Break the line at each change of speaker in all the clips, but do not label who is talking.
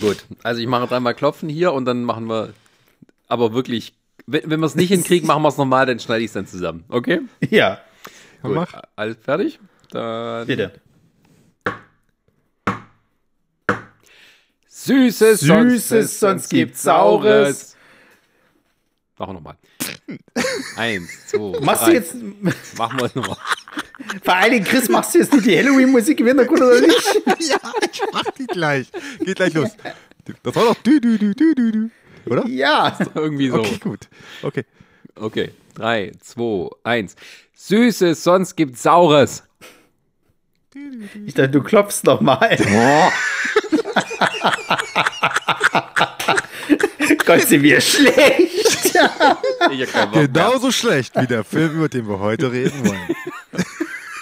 Gut, also ich mache dreimal Klopfen hier und dann machen wir, aber wirklich, wenn, wenn wir es nicht hinkriegen, machen wir es nochmal, dann schneide ich es dann zusammen. Okay?
Ja.
Gut.
Mach.
Alles fertig? Dann
Bitte.
Süßes,
Süßes, sonst gibt's Saures.
Machen wir nochmal. Eins, zwei,
Machst
drei.
du jetzt,
Machen wir es nochmal.
Vor allen Dingen, Chris, machst du jetzt nur die Halloween-Musik im Hintergrund oder nicht?
ja, ich mach die gleich. Geht gleich los. Das war doch du, du, du, du, du, du. Oder?
Ja.
Irgendwie so.
Okay, gut. Okay.
Okay. Drei, zwei, eins. Süßes, sonst gibt's Saures.
Ich dachte, du klopfst nochmal. Gott, sind wir schlecht.
Genauso schlecht wie der Film, über den wir heute reden wollen.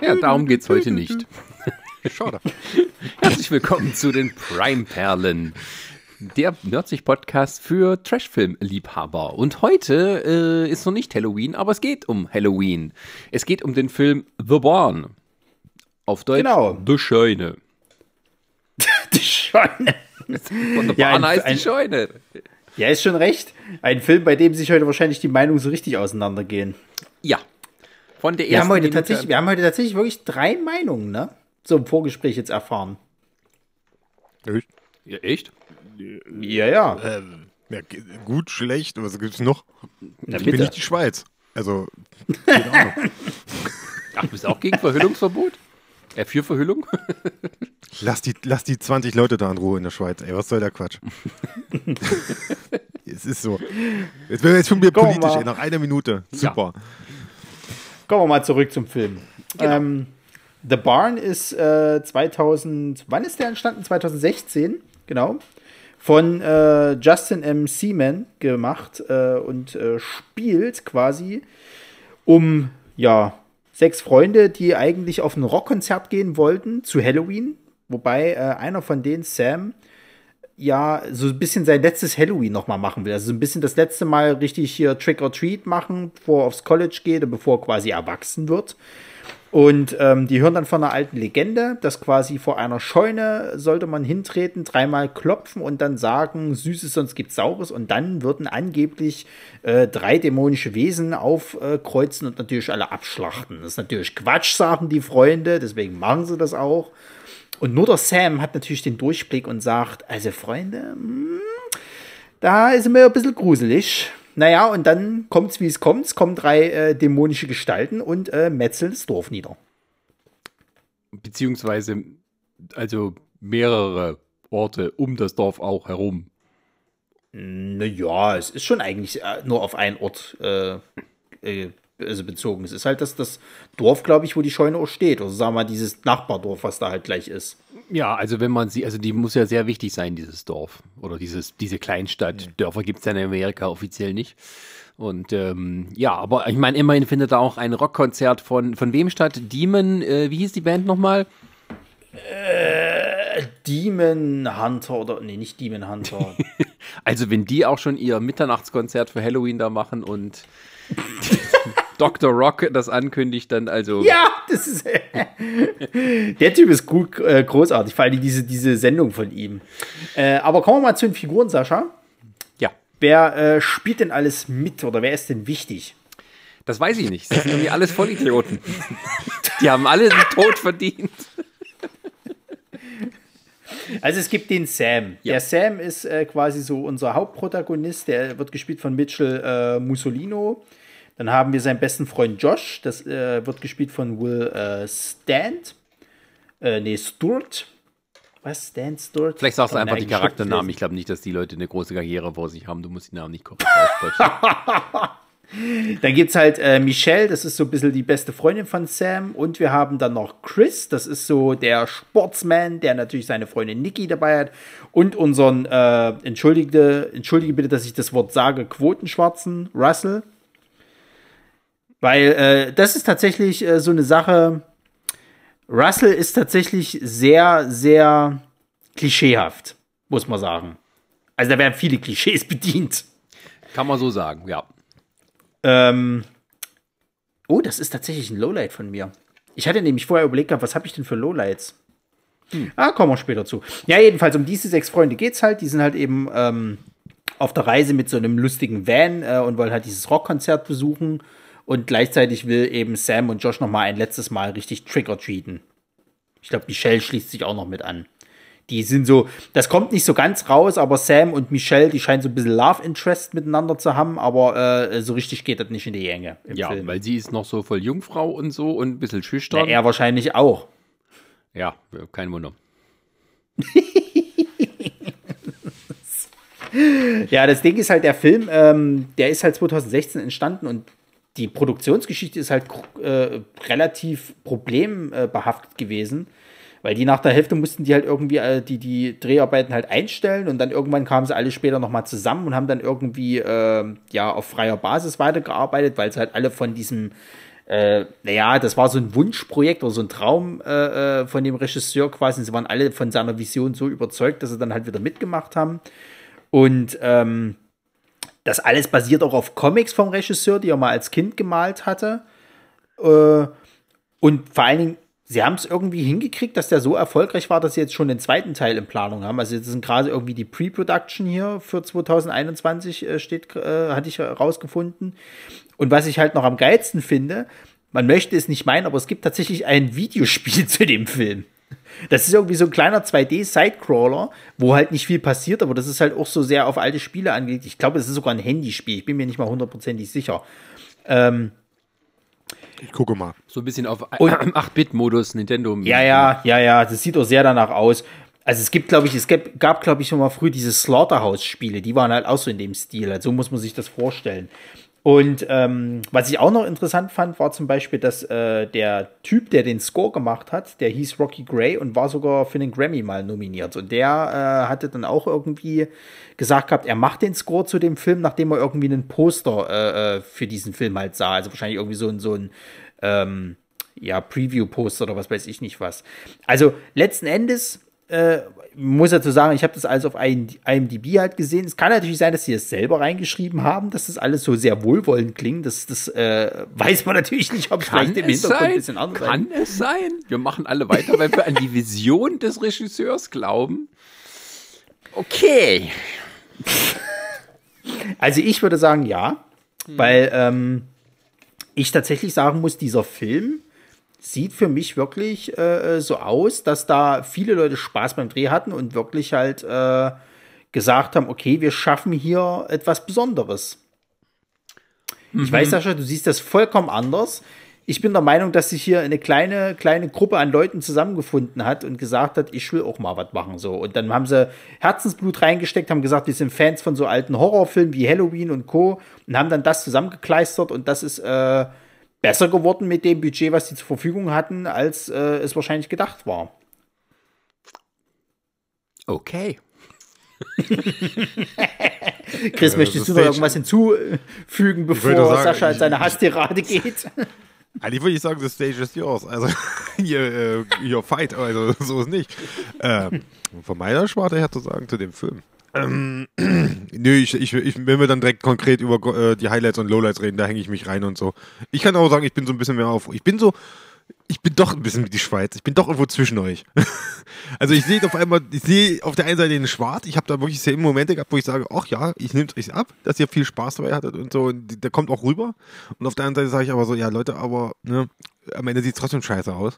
Ja, darum geht's heute nicht.
Schade.
Herzlich willkommen zu den Prime-Perlen. Der Nerdsich-Podcast für Trashfilm-Liebhaber. Und heute äh, ist noch nicht Halloween, aber es geht um Halloween. Es geht um den Film The Barn. Auf Deutsch
Genau.
The Scheune.
Die Scheune.
Und The
Ja,
Barn
ein-
heißt die Scheune.
Ja, ist schon recht. Ein Film, bei dem sich heute wahrscheinlich die Meinungen so richtig auseinandergehen.
Ja. Von der
Wir
ersten
haben, heute
Minute
tatsächlich, wir haben heute tatsächlich wirklich drei Meinungen, ne? So im Vorgespräch jetzt erfahren.
Ja, echt?
Ja, ja.
Ähm, ja, gut, schlecht, was gibt's noch?
Na,
Ich bin
bitte.
nicht die Schweiz. Also, keine Ahnung.
Ach, du bist auch gegen Verhüllungsverbot? Äh, für Verhüllung?
Lass die, lass die 20 Leute da in Ruhe in der Schweiz. Ey, was soll der Quatsch? es ist so. Jetzt werden wir jetzt schon wieder
Komm
politisch,
mal.
ey, nach einer Minute. Super.
Kommen wir mal zurück zum Film. Ähm, The Barn ist äh, 2000, wann ist der entstanden? 2016, genau. Von äh, Justin M. Seaman gemacht äh, und äh, spielt quasi um, ja, sechs Freunde, die eigentlich auf ein Rockkonzert gehen wollten zu Halloween. Wobei äh, einer von denen, Sam, ja so ein bisschen sein letztes Halloween noch mal machen will. Also so ein bisschen das letzte Mal richtig hier Trick or Treat machen, bevor er aufs College geht und bevor er quasi erwachsen wird. Und ähm, die hören dann von einer alten Legende, dass quasi vor einer Scheune sollte man hintreten, dreimal klopfen und dann sagen, Süßes, sonst gibt's Saures. Und dann würden angeblich äh, drei dämonische Wesen aufkreuzen und natürlich alle abschlachten. Das ist natürlich Quatsch, sagen die Freunde, deswegen machen sie das auch. Und nur der Sam hat natürlich den Durchblick und sagt, also Freunde, hm, da ist mir ein bisschen gruselig. Naja, und dann kommt's, wie es kommt. Es kommen drei äh, dämonische Gestalten und äh, metzeln das Dorf nieder.
Beziehungsweise, also mehrere Orte um das Dorf auch herum.
Naja, es ist schon eigentlich äh, nur auf einen Ort äh, äh, also bezogen. Es ist halt das, das Dorf, glaube ich, wo die Scheune auch steht. Oder sagen wir mal, dieses Nachbardorf, was da halt gleich ist.
Ja, also wenn man sie, also die muss ja sehr wichtig sein, dieses Dorf. Oder dieses, diese Kleinstadt. Dörfer gibt es ja in Amerika offiziell nicht. Und ähm, ja, aber ich meine, immerhin findet da auch ein Rockkonzert von, von wem statt? Demon, äh, wie hieß die Band nochmal?
Demon Hunter oder, nee, nicht Demon Hunter.
Also wenn die auch schon ihr Mitternachtskonzert für Halloween da machen und Dr. Rock das ankündigt, dann also.
ja, das ist. der Typ ist gut, äh, großartig, vor allem diese, diese Sendung von ihm. Äh, aber kommen wir mal zu den Figuren, Sascha.
Ja,
Wer äh, spielt denn alles mit oder wer ist denn wichtig?
das weiß ich nicht. Das sind irgendwie alles Vollidioten. Die haben alle den Tod verdient.
Also es gibt den Sam.
Ja.
Der Sam ist äh, quasi so unser Hauptprotagonist. Der wird gespielt von Mitchell äh, Mussolino. Dann haben wir seinen besten Freund Josh. Das äh, wird gespielt von Will äh, Stant. Äh, nee, Stewart. Was? Stan Stewart?
Vielleicht sagst du einfach die Charakternamen. Ich glaube nicht, dass die Leute eine große Karriere vor sich haben. Du musst die Namen nicht korrekt aussprechen.
Dann gibt es halt äh, Michelle, das ist so ein bisschen die beste Freundin von Sam. Und wir haben dann noch Chris, das ist so der Sportsman, der natürlich seine Freundin Nikki dabei hat. Und unseren, äh, entschuldige, entschuldige bitte, dass ich das Wort sage, Quotenschwarzen, Russell. Weil äh, das ist tatsächlich äh, so eine Sache. Russell ist tatsächlich sehr, sehr klischeehaft, muss man sagen. Also da werden viele Klischees bedient.
Kann man so sagen, ja.
Ähm, oh, das ist tatsächlich ein Lowlight von mir. Ich hatte nämlich vorher überlegt, was habe ich denn für Lowlights? Hm. Ah, kommen wir später zu. Ja, jedenfalls um diese sechs Freunde geht's halt. Die sind halt eben ähm, auf der Reise mit so einem lustigen Van äh, und wollen halt dieses Rockkonzert besuchen. Und gleichzeitig will eben Sam und Josh noch mal ein letztes Mal richtig Trick-or-Treaten. Ich glaube, Michelle schließt sich auch noch mit an. Die sind so, das kommt nicht so ganz raus, aber Sam und Michelle, die scheinen so ein bisschen Love Interest miteinander zu haben, aber äh, so richtig geht das nicht in die Gänge.
Ja, Film. weil sie ist noch so voll Jungfrau und so und ein bisschen schüchtern. Ja,
er wahrscheinlich auch.
Ja, kein Wunder.
ja, das Ding ist halt, der Film, ähm, der ist halt 2016 entstanden und die Produktionsgeschichte ist halt äh, relativ problembehaftet gewesen. Weil die nach der Hälfte mussten die halt irgendwie äh, die, die Dreharbeiten halt einstellen und dann irgendwann kamen sie alle später nochmal zusammen und haben dann irgendwie äh, ja auf freier Basis weitergearbeitet, weil sie halt alle von diesem, äh, naja, das war so ein Wunschprojekt oder so ein Traum äh, äh von dem Regisseur quasi. Sie waren alle von seiner Vision so überzeugt, dass sie dann halt wieder mitgemacht haben. Und ähm, das alles basiert auch auf Comics vom Regisseur, die er mal als Kind gemalt hatte. Äh, und vor allen Dingen sie haben es irgendwie hingekriegt, dass der so erfolgreich war, dass sie jetzt schon den zweiten Teil in Planung haben. Also jetzt sind gerade irgendwie die Pre-Production hier für 2021 äh, steht, äh, hatte ich herausgefunden. Und was ich halt noch am geilsten finde, man möchte es nicht meinen, aber es gibt tatsächlich ein Videospiel zu dem Film. Das ist irgendwie so ein kleiner 2D-Sidecrawler, wo halt nicht viel passiert, aber das ist halt auch so sehr auf alte Spiele angelegt. Ich glaube, es ist sogar ein Handyspiel. Ich bin mir nicht mal hundertprozentig sicher. Ähm,
ich gucke mal.
So ein bisschen auf 8-Bit-Modus Nintendo.
Ja, ja, ja, ja. Das sieht auch sehr danach aus. Also es gibt, glaube ich, es gab, gab glaube ich, schon mal früh diese Slaughterhouse-Spiele. Die waren halt auch so in dem Stil. Also so muss man sich das vorstellen. Und ähm, was ich auch noch interessant fand, war zum Beispiel, dass äh, der Typ, der den Score gemacht hat, der hieß Rocky Gray und war sogar für den Grammy mal nominiert. Und der äh, hatte dann auch irgendwie gesagt gehabt, er macht den Score zu dem Film, nachdem er irgendwie einen Poster äh, äh für diesen Film halt sah. Also wahrscheinlich irgendwie so ein, so ein ähm, ja, Preview-Poster oder was weiß ich nicht was. Also letzten Endes äh, muss dazu sagen, ich habe das alles auf IMDb halt gesehen. Es kann natürlich sein, dass sie das selber reingeschrieben haben, dass das alles so sehr wohlwollend klingt. Das, das äh, weiß man natürlich nicht, ob es vielleicht im Hintergrund
sein? ein bisschen anders ist. Kann sein. es sein? Wir machen alle weiter, weil wir an die Vision des Regisseurs glauben. Okay.
Also ich würde sagen, ja, hm. weil ähm, ich tatsächlich sagen muss, dieser Film sieht für mich wirklich äh, so aus, dass da viele Leute Spaß beim Dreh hatten und wirklich halt äh, gesagt haben, okay, wir schaffen hier etwas Besonderes. Mhm. Ich weiß, Sascha, du siehst das vollkommen anders. Ich bin der Meinung, dass sich hier eine kleine, kleine Gruppe an Leuten zusammengefunden hat und gesagt hat, ich will auch mal was machen. So. Und dann haben sie Herzensblut reingesteckt, haben gesagt, wir sind Fans von so alten Horrorfilmen wie Halloween und Co. und haben dann das zusammengekleistert und das ist äh, besser geworden mit dem Budget, was sie zur Verfügung hatten, als äh, es wahrscheinlich gedacht war.
Okay.
Chris, ja, möchtest du noch irgendwas hinzufügen, bevor sagen, Sascha in seine Hasstirade geht?
Eigentlich würde ich sagen, the stage is yours. Also, your, uh, your fight, also so ist nicht. Äh, von meiner Sparte her zu sagen zu dem Film. Ähm, nö, ich, ich, ich, wenn wir dann direkt konkret über äh, die Highlights und Lowlights reden, da hänge ich mich rein und so. Ich kann auch sagen, ich bin so ein bisschen mehr auf. Ich bin so. Ich bin doch ein bisschen wie die Schweiz. Ich bin doch irgendwo zwischen euch. also ich sehe auf einmal, ich sehe auf der einen Seite den Schwarz. Ich habe da wirklich sehr Momente gehabt, wo ich sage, ach ja, ich nehme euch ab, dass ihr viel Spaß dabei hattet und so. Und der kommt auch rüber. Und auf der anderen Seite sage ich aber so, ja Leute, aber ne, am Ende sieht es trotzdem scheiße aus.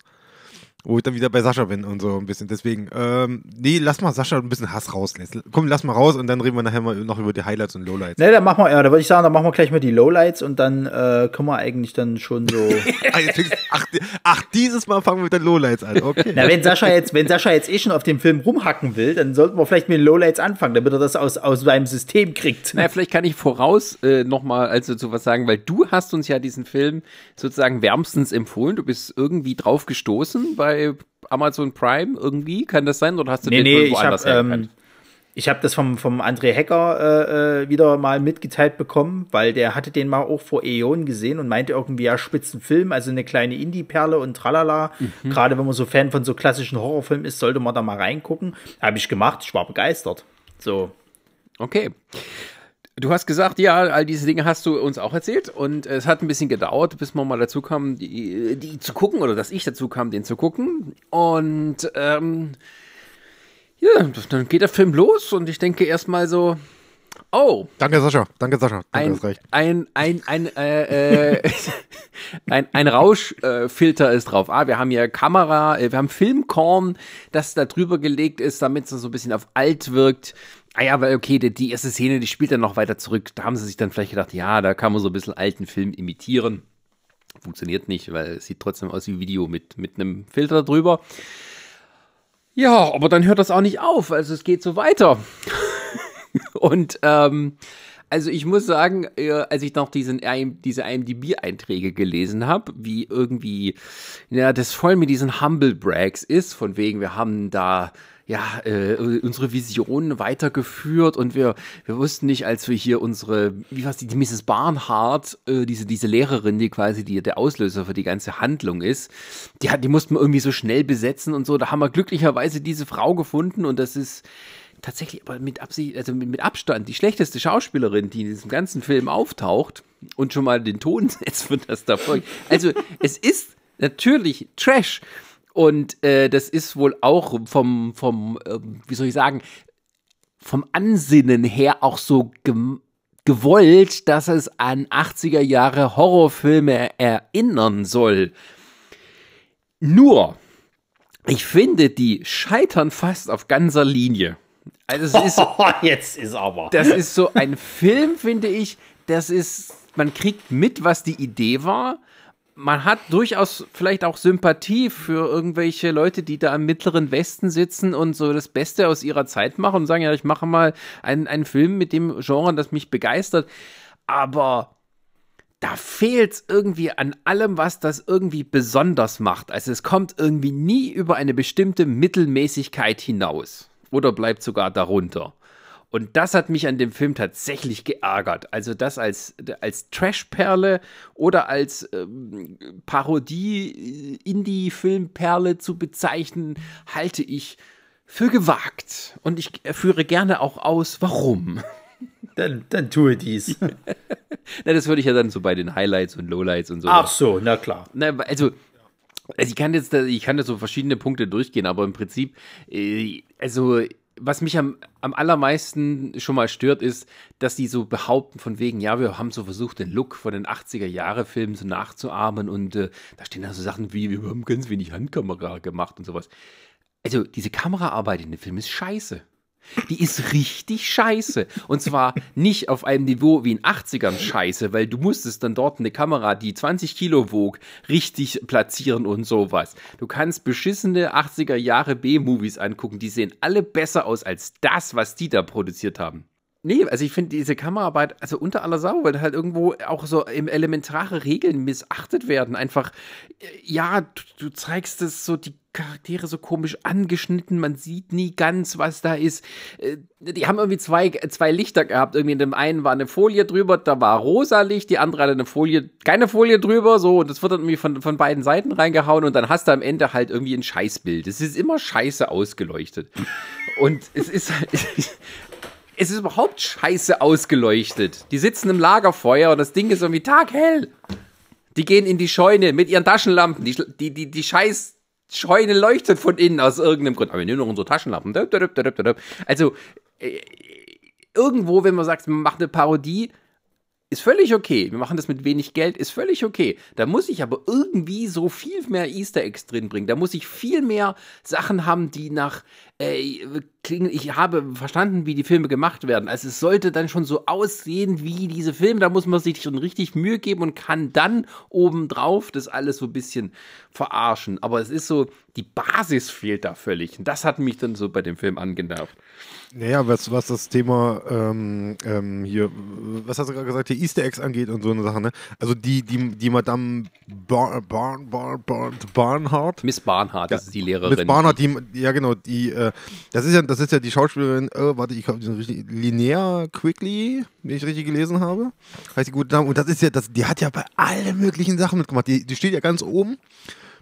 Wo ich dann wieder bei Sascha bin und so ein bisschen. Deswegen, ähm, nee, lass mal Sascha ein bisschen Hass rauslassen. Komm, lass mal raus und dann reden wir nachher mal noch über die Highlights und Lowlights.
Ne, dann machen wir, ja, da würde ich sagen, dann machen wir gleich mal die Lowlights und dann äh, können wir eigentlich dann schon so.
ach, ach, dieses Mal fangen wir mit den Lowlights an, okay.
Na, wenn Sascha jetzt, wenn Sascha jetzt eh schon auf dem Film rumhacken will, dann sollten wir vielleicht mit den Lowlights anfangen, damit er das aus, aus seinem System kriegt.
Na, vielleicht kann ich voraus äh, nochmal also zu was sagen, weil du hast uns ja diesen Film sozusagen wärmstens empfohlen. Du bist irgendwie drauf gestoßen bei Amazon Prime irgendwie? Kann das sein? Oder hast du
nee,
den
nee, ich hab, ähm, ich habe das vom, vom André Hecker äh, äh, wieder mal mitgeteilt bekommen, weil der hatte den mal auch vor Äonen gesehen und meinte irgendwie, ja, Spitzenfilm, also eine kleine Indie-Perle und tralala. Mhm. Gerade wenn man so Fan von so klassischen Horrorfilmen ist, sollte man da mal reingucken. Habe ich gemacht, ich war begeistert. So.
Okay. Du hast gesagt, ja, all diese Dinge hast du uns auch erzählt und es hat ein bisschen gedauert, bis wir mal dazu kamen, die, die zu gucken oder dass ich dazu kam, den zu gucken. Und ähm, ja, dann geht der Film los und ich denke erstmal so, oh.
Danke, Sascha. Danke, Sascha.
Danke, ein, ein, ein, ein, äh, äh, ein, ein Rauschfilter äh, ist drauf. Ah, wir haben hier Kamera, äh, wir haben Filmkorn, das da drüber gelegt ist, damit es so ein bisschen auf alt wirkt. Ah ja, weil okay, die, die erste Szene, die spielt dann noch weiter zurück. Da haben sie sich dann vielleicht gedacht, ja, da kann man so ein bisschen alten Film imitieren. Funktioniert nicht, weil es sieht trotzdem aus wie Video mit, mit einem Filter drüber. Ja, aber dann hört das auch nicht auf. Also es geht so weiter. Und ähm, also ich muss sagen, äh, als ich noch diesen, diese IMDb-Einträge gelesen habe, wie irgendwie ja, das voll mit diesen Humble Brags ist, von wegen, wir haben da ja, äh, unsere Vision weitergeführt und wir, wir wussten nicht, als wir hier unsere, wie war die, die Mrs. Barnhart, äh, diese, diese Lehrerin, die quasi die, der Auslöser für die ganze Handlung ist, die, die mussten wir irgendwie so schnell besetzen und so. Da haben wir glücklicherweise diese Frau gefunden und das ist tatsächlich aber mit Absicht, also mit, mit Abstand die schlechteste Schauspielerin, die in diesem ganzen Film auftaucht und schon mal den Ton setzt für das da folgt. Also es ist natürlich Trash. Und äh, das ist wohl auch vom, vom äh, wie soll ich sagen, vom Ansinnen her auch so gewollt, dass es an 80er Jahre Horrorfilme erinnern soll. Nur, ich finde, die scheitern fast auf ganzer Linie.
Also es ist, jetzt ist aber.
Das ist so ein Film, finde ich. Das ist, man kriegt mit, was die Idee war man hat durchaus vielleicht auch Sympathie für irgendwelche Leute, die da im mittleren Westen sitzen und so das Beste aus ihrer Zeit machen und sagen, ja, ich mache mal einen, einen Film mit dem Genre, das mich begeistert. Aber da fehlt es irgendwie an allem, was das irgendwie besonders macht. Also es kommt irgendwie nie über eine bestimmte Mittelmäßigkeit hinaus. Oder bleibt sogar darunter. Und das hat mich an dem Film tatsächlich geärgert. Also das als, als Trash-Perle oder als ähm, Parodie-Indie-Filmperle zu bezeichnen, halte ich für gewagt. Und ich führe gerne auch aus, warum.
Dann, dann tue dies.
na, das würde ich ja dann so bei den Highlights und Lowlights und so.
Ach so, na klar.
Na, also, also ich kann jetzt, ich kann da so verschiedene Punkte durchgehen, aber im Prinzip, äh, also was mich am, am allermeisten schon mal stört, ist, dass die so behaupten von wegen, ja, wir haben so versucht, den Look von den 80er-Jahre-Filmen so nachzuahmen und äh, da stehen dann so Sachen wie, wir haben ganz wenig Handkamera gemacht und sowas. Also, diese Kameraarbeit in dem Film ist scheiße. Die ist richtig scheiße. Und zwar nicht auf einem Niveau wie in 80ern scheiße, weil du musstest dann dort eine Kamera, die 20 Kilo wog, richtig platzieren und sowas. Du kannst beschissene 80er Jahre B-Movies angucken, die sehen alle besser aus als das, was die da produziert haben. Nee, also ich finde diese Kameraarbeit, also unter aller Sau, weil halt irgendwo auch so elementare Regeln missachtet werden. Einfach, äh, ja, du, du zeigst es so, die Charaktere so komisch angeschnitten, man sieht nie ganz, was da ist. Äh, die haben irgendwie zwei, zwei Lichter gehabt. Irgendwie in dem einen war eine Folie drüber, da war rosa Licht, die andere hatte eine Folie, keine Folie drüber, so, und das wird dann irgendwie von, von beiden Seiten reingehauen und dann hast du am Ende halt irgendwie ein Scheißbild. Es ist immer scheiße ausgeleuchtet. Und es ist es ist überhaupt scheiße ausgeleuchtet. Die sitzen im Lagerfeuer und das Ding ist irgendwie taghell. Die gehen in die Scheune mit ihren Taschenlampen. Die, die, die, die scheiß Scheune leuchtet von innen aus irgendeinem Grund. Aber wir nehmen noch unsere Taschenlampen. Also, äh, irgendwo, wenn man sagt, man macht eine Parodie, ist völlig okay. Wir machen das mit wenig Geld, ist völlig okay. Da muss ich aber irgendwie so viel mehr Easter Eggs drin bringen. Da muss ich viel mehr Sachen haben, die nach. Ich habe verstanden, wie die Filme gemacht werden. Also es sollte dann schon so aussehen wie diese Filme. Da muss man sich schon richtig Mühe geben und kann dann obendrauf das alles so ein bisschen verarschen. Aber es ist so, die Basis fehlt da völlig. Und das hat mich dann so bei dem Film angenervt.
Naja, was, was das Thema ähm, ähm, hier, was hast du gerade gesagt, hier Easter Eggs angeht und so eine Sache, ne? Also die, die, die Madame Bar, Bar, Bar, Bar, Barnhart.
Miss Barnhart, das ist die Lehrerin.
Miss Barnhart, die, ja genau, die, äh, das ist ja, das ist ja die Schauspielerin, äh, warte, ich habe richtig, Linnea Quickly, wenn ich richtig gelesen habe. Heißt die gute Dame. Und das ist ja, das, die hat ja bei allen möglichen Sachen mitgemacht. Die, die steht ja ganz oben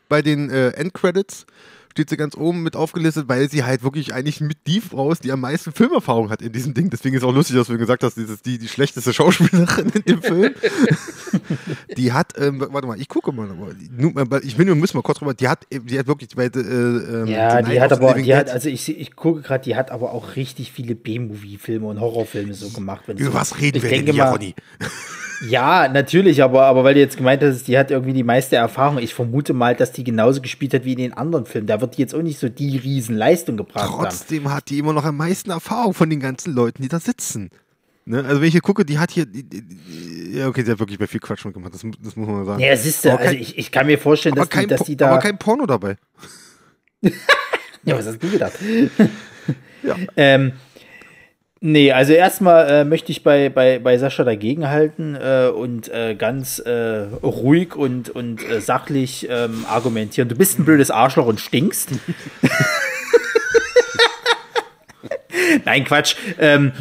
bei den äh, Endcredits steht sie ganz oben mit aufgelistet, weil sie halt wirklich eigentlich mit die Frau ist, die am meisten Filmerfahrung hat in diesem Ding. Deswegen ist auch lustig, dass du gesagt hast, ist die, die schlechteste Schauspielerin in dem Film. die hat, ähm, warte mal, ich gucke mal, aber ich bin, wir müssen mal kurz drüber, die hat, die hat wirklich, weil, äh,
ähm, ja, die hat aber, die hat, also ich, ich gucke gerade, die hat aber auch richtig viele B-Movie-Filme und Horrorfilme so gemacht.
Über was reden wir denn hier, Ronny?
Ja, natürlich, aber, aber weil du jetzt gemeint hast, die hat irgendwie die meiste Erfahrung. Ich vermute mal, dass die genauso gespielt hat wie in den anderen Filmen. Da wird die jetzt auch nicht so die Riesenleistung gebracht
Trotzdem haben. hat die immer noch am meisten Erfahrung von den ganzen Leuten, die da sitzen. Ne? Also wenn ich hier gucke, die hat hier, die, die, ja okay, sie hat wirklich bei viel Quatsch mitgemacht, das, das muss man sagen.
Ja, siehst du, also ich, ich kann mir vorstellen, dass,
die,
dass die da...
Aber kein Porno dabei.
ja, was hast du gedacht? ja. Ähm, Nee, also erstmal äh, möchte ich bei, bei, bei Sascha dagegenhalten äh, und äh, ganz äh, ruhig und, und äh, sachlich ähm, argumentieren. Du bist ein blödes Arschloch und stinkst. Nein, Quatsch. Ähm,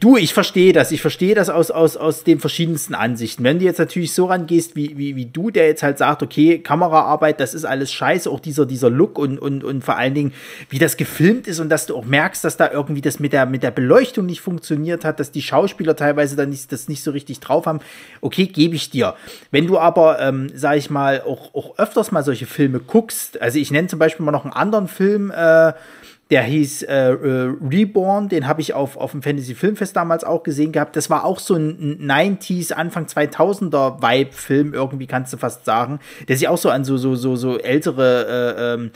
du, ich verstehe das. Ich verstehe das aus, aus, aus den verschiedensten Ansichten. Wenn du jetzt natürlich so rangehst, wie, wie, wie du, der jetzt halt sagt, okay, Kameraarbeit, das ist alles scheiße, auch dieser, dieser Look und, und, und vor allen Dingen, wie das gefilmt ist und dass du auch merkst, dass da irgendwie das mit der, mit der Beleuchtung nicht funktioniert hat, dass die Schauspieler teilweise dann nicht, das nicht so richtig drauf haben. Okay, gebe ich dir. Wenn du aber, ähm, sag ich mal, auch, auch öfters mal solche Filme guckst, also ich nenne zum Beispiel mal noch einen anderen Film, äh, der hieß äh, äh, Reborn, den habe ich auf, auf dem Fantasy Filmfest damals auch gesehen gehabt. Das war auch so ein 90s, Anfang 2000er Vibe-Film, irgendwie kannst du fast sagen, der sich auch so an so, so, so, so ältere, äh, ähm,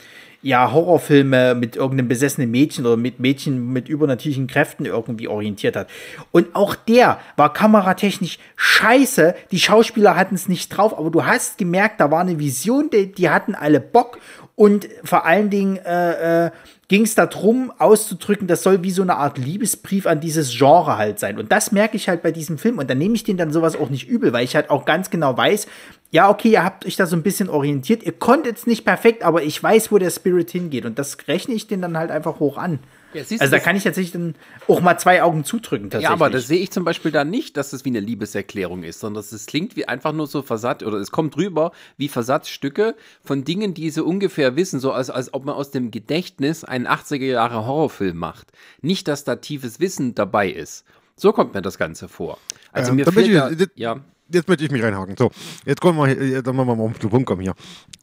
ja, Horrorfilme mit irgendeinem besessenen Mädchen oder mit Mädchen mit übernatürlichen Kräften irgendwie orientiert hat. Und auch der war kameratechnisch scheiße. Die Schauspieler hatten es nicht drauf, aber du hast gemerkt, da war eine Vision, die, die hatten alle Bock und vor allen Dingen äh, äh, ging es darum, auszudrücken, das soll wie so eine Art Liebesbrief an dieses Genre halt sein. Und das merke ich halt bei diesem Film. Und dann nehme ich den dann sowas auch nicht übel, weil ich halt auch ganz genau weiß, ja, okay, ihr habt euch da so ein bisschen orientiert. Ihr konntet es nicht perfekt, aber ich weiß, wo der Spirit hingeht. Und das rechne ich den dann halt einfach hoch an. Ja, also da kann ich tatsächlich dann auch mal zwei Augen zudrücken.
Ja, aber das sehe ich zum Beispiel da nicht, dass es wie eine Liebeserklärung ist, sondern es klingt wie einfach nur so Versatz oder es kommt drüber wie Versatzstücke von Dingen, die sie ungefähr wissen, so als, als ob man aus dem Gedächtnis einen 80er Jahre Horrorfilm macht. Nicht, dass da tiefes Wissen dabei ist. So kommt mir das Ganze vor. Also ähm, mir fehlt da, ja
jetzt möchte ich mich reinhaken. So, jetzt kommen wir, jetzt machen wir mal auf den Punkt kommen hier.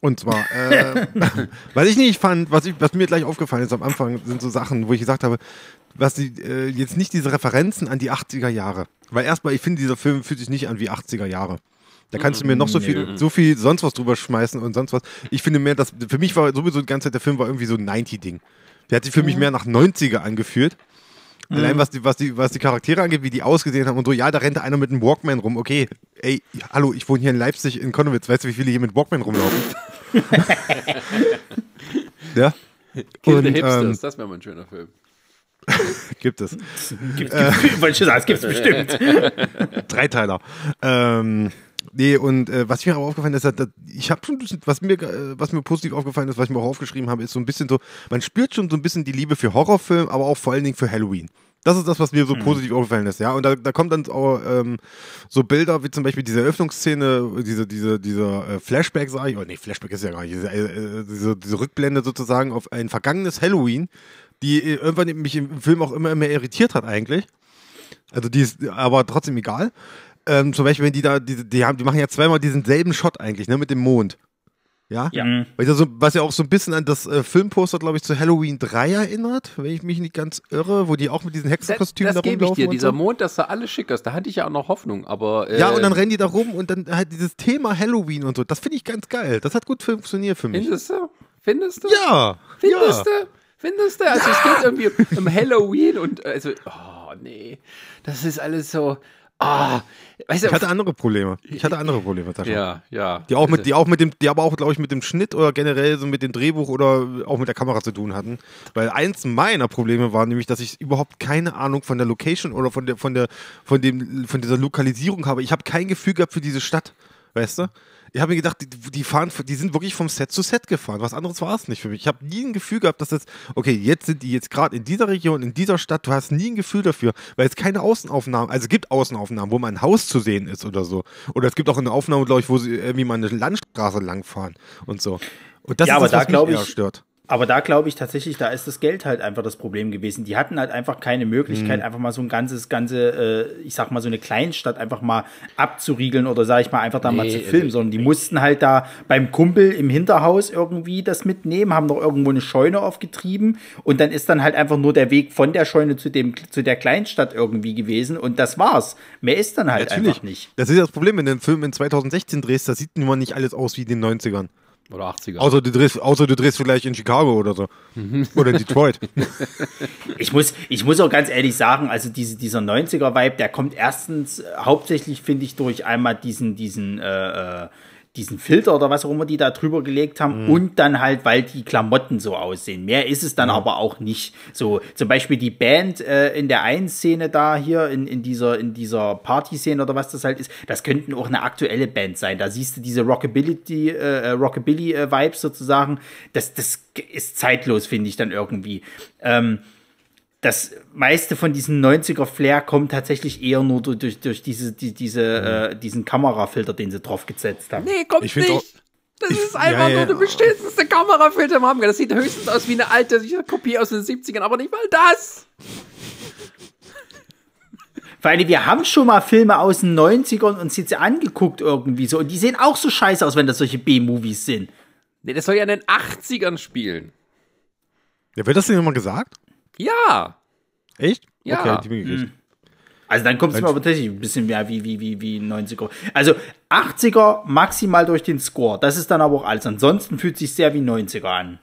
Und zwar, äh, was ich nicht fand, was, ich, was mir gleich aufgefallen ist am Anfang, sind so Sachen, wo ich gesagt habe, was die, äh, jetzt nicht diese Referenzen an die 80er Jahre. Weil erstmal, ich finde, dieser Film fühlt sich nicht an wie 80er Jahre. Da kannst du mir noch so viel, so viel sonst was drüber schmeißen und sonst was. Ich finde mehr, dass für mich war sowieso die ganze Zeit der Film war irgendwie so ein 90-Ding. Der hat sich für mich mehr nach 90er angeführt. Mhm. Allein was die, was, die, was die Charaktere angeht, wie die ausgesehen haben und so, ja, da rennt einer mit einem Walkman rum. Okay, ey, hallo, ich wohne hier in Leipzig, in Konnewitz. Weißt du, wie viele hier mit Walkman rumlaufen? ja.
Kill und, the Hipsters, ähm, das wäre mal ein schöner Film.
gibt es.
Gibt, äh, gibt, es gibt bestimmt.
Dreiteiler. Ähm, Nee, und äh, was mir auch aufgefallen ist, dass, ich habe schon, was mir, äh, was mir positiv aufgefallen ist, was ich mir auch aufgeschrieben habe, ist so ein bisschen so, man spürt schon so ein bisschen die Liebe für Horrorfilm, aber auch vor allen Dingen für Halloween. Das ist das, was mir so mhm. positiv aufgefallen ist, ja. Und da, da kommt dann auch ähm, so Bilder wie zum Beispiel diese Eröffnungsszene, diese, diese, dieser äh, Flashback, sage ich, oh nee, Flashback ist ja gar nicht, diese, äh, diese, diese Rückblende sozusagen auf ein vergangenes Halloween, die äh, irgendwann mich im Film auch immer mehr irritiert hat eigentlich. Also die ist aber trotzdem egal. Ähm, zum Beispiel, wenn die da, die, die, haben, die machen ja zweimal diesen selben Shot eigentlich, ne, mit dem Mond. Ja?
Ja.
Weil ja so, was ja auch so ein bisschen an das äh, Filmposter, glaube ich, zu Halloween 3 erinnert, wenn ich mich nicht ganz irre, wo die auch mit diesen Hexenkostümen
das
da
gebe ich
rumlaufen.
dir. Dieser
so.
Mond, das sah alles schick aus. Da hatte ich ja auch noch Hoffnung. Aber äh,
Ja, und dann rennen die da rum und dann halt dieses Thema Halloween und so. Das finde ich ganz geil. Das hat gut funktioniert für mich.
findest du? Findest du?
Ja.
Findest
ja.
du? Findest du? Also es geht irgendwie um Halloween und also, oh nee, das ist alles so, ah, weißt du,
Ich hatte andere Probleme. Ich hatte andere Probleme, Sascha.
ja, ja.
Die auch mit, die auch mit dem, die aber auch, glaube ich, mit dem Schnitt oder generell so mit dem Drehbuch oder auch mit der Kamera zu tun hatten. Weil eins meiner Probleme war nämlich, dass ich überhaupt keine Ahnung von der Location oder von der, von der, von dem, von dieser Lokalisierung habe. Ich habe kein Gefühl gehabt für diese Stadt. Weißt du? Ich habe mir gedacht, die, die fahren, die sind wirklich vom Set zu Set gefahren. Was anderes war es nicht für mich. Ich habe nie ein Gefühl gehabt, dass das, okay, jetzt sind die jetzt gerade in dieser Region, in dieser Stadt. Du hast nie ein Gefühl dafür, weil es keine Außenaufnahmen, also es gibt Außenaufnahmen, wo mal ein Haus zu sehen ist oder so. Oder es gibt auch eine Aufnahme, glaube ich, wo sie irgendwie mal eine Landstraße langfahren und so. Und das
Ja,
ist
aber
das,
da
was mich
glaub
eher
ich-
stört.
Aber da glaube ich tatsächlich, da ist das Geld halt einfach das Problem gewesen. Die hatten halt einfach keine Möglichkeit, einfach mal so ein ganzes, ganze, äh, ich sag mal, so eine Kleinstadt einfach mal abzuriegeln oder sag ich mal, einfach da mal
Nee,
zu
also-
filmen, sondern die mussten halt da beim Kumpel im Hinterhaus irgendwie das mitnehmen, haben noch irgendwo eine Scheune aufgetrieben und dann ist dann halt einfach nur der Weg von der Scheune zu dem, zu der Kleinstadt irgendwie gewesen und das war's. Mehr ist dann halt
Natürlich.
einfach nicht.
Das ist ja das Problem, wenn du einen Film in 2016 drehst, da sieht nun mal nicht alles aus wie in den 90ern.
Oder 80er.
Außer du drehst, außer du drehst vielleicht in Chicago oder so. oder in Detroit.
Ich muss, ich muss auch ganz ehrlich sagen, also diese, dieser 90er-Vibe, der kommt erstens hauptsächlich, finde ich, durch einmal diesen, diesen, äh, äh, diesen Filter oder was auch immer die da drüber gelegt haben und dann halt, weil die Klamotten so aussehen. Mehr ist es dann aber auch nicht. So, zum Beispiel die Band äh, in der einen Szene da hier, in, in dieser, in dieser Party-Szene oder was das halt ist, das könnten auch eine aktuelle Band sein. Da siehst du diese Rockabilly, äh, Rockabilly-Vibes sozusagen. Das, das ist zeitlos, finde ich dann irgendwie. Ähm, das meiste von diesem 90er Flair kommt tatsächlich eher nur durch, durch, diese, die, diese, äh, diesen Kamerafilter, den sie drauf gesetzt haben.
nee, kommt
Ich
nicht. Das ist einfach
ja, ja.
nur der beschissenste Kamerafilter im Haben. Das sieht höchstens aus wie eine alte Kopie aus den 70ern, aber nicht mal das.
Vor allem, wir haben schon mal Filme aus den 90ern uns jetzt angeguckt irgendwie so. Und die sehen auch so scheiße aus, wenn das solche B-Movies sind.
Nee, das soll ja in den 80ern spielen.
Ja, wird das denn immer gesagt?
Ja.
Echt?
Ja.
Okay, die bin ich gekriegt.
Also dann kommt es mir aber tatsächlich ein bisschen mehr wie, wie, wie, wie 90er. Also 80er maximal durch den Score. Das ist dann aber auch alles. Ansonsten fühlt sich sehr wie 90er an.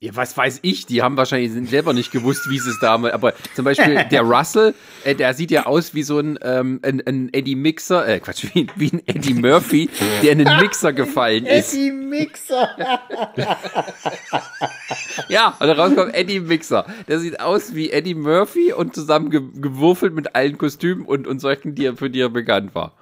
Ja, was weiß ich, die haben wahrscheinlich sind selber nicht gewusst, wie sie es damals, aber zum Beispiel der Russell, äh, der sieht ja aus wie so ein, ähm, ein, ein Eddie Mixer, äh, Quatsch, wie, wie ein Eddie Murphy, der in den Mixer gefallen ist.
Die Mixer.
Ja, und da rauskommt Eddie Mixer. Der sieht aus wie Eddie Murphy und zusammen ge gewürfelt mit allen Kostümen und, und solchen, die er, für die er bekannt war.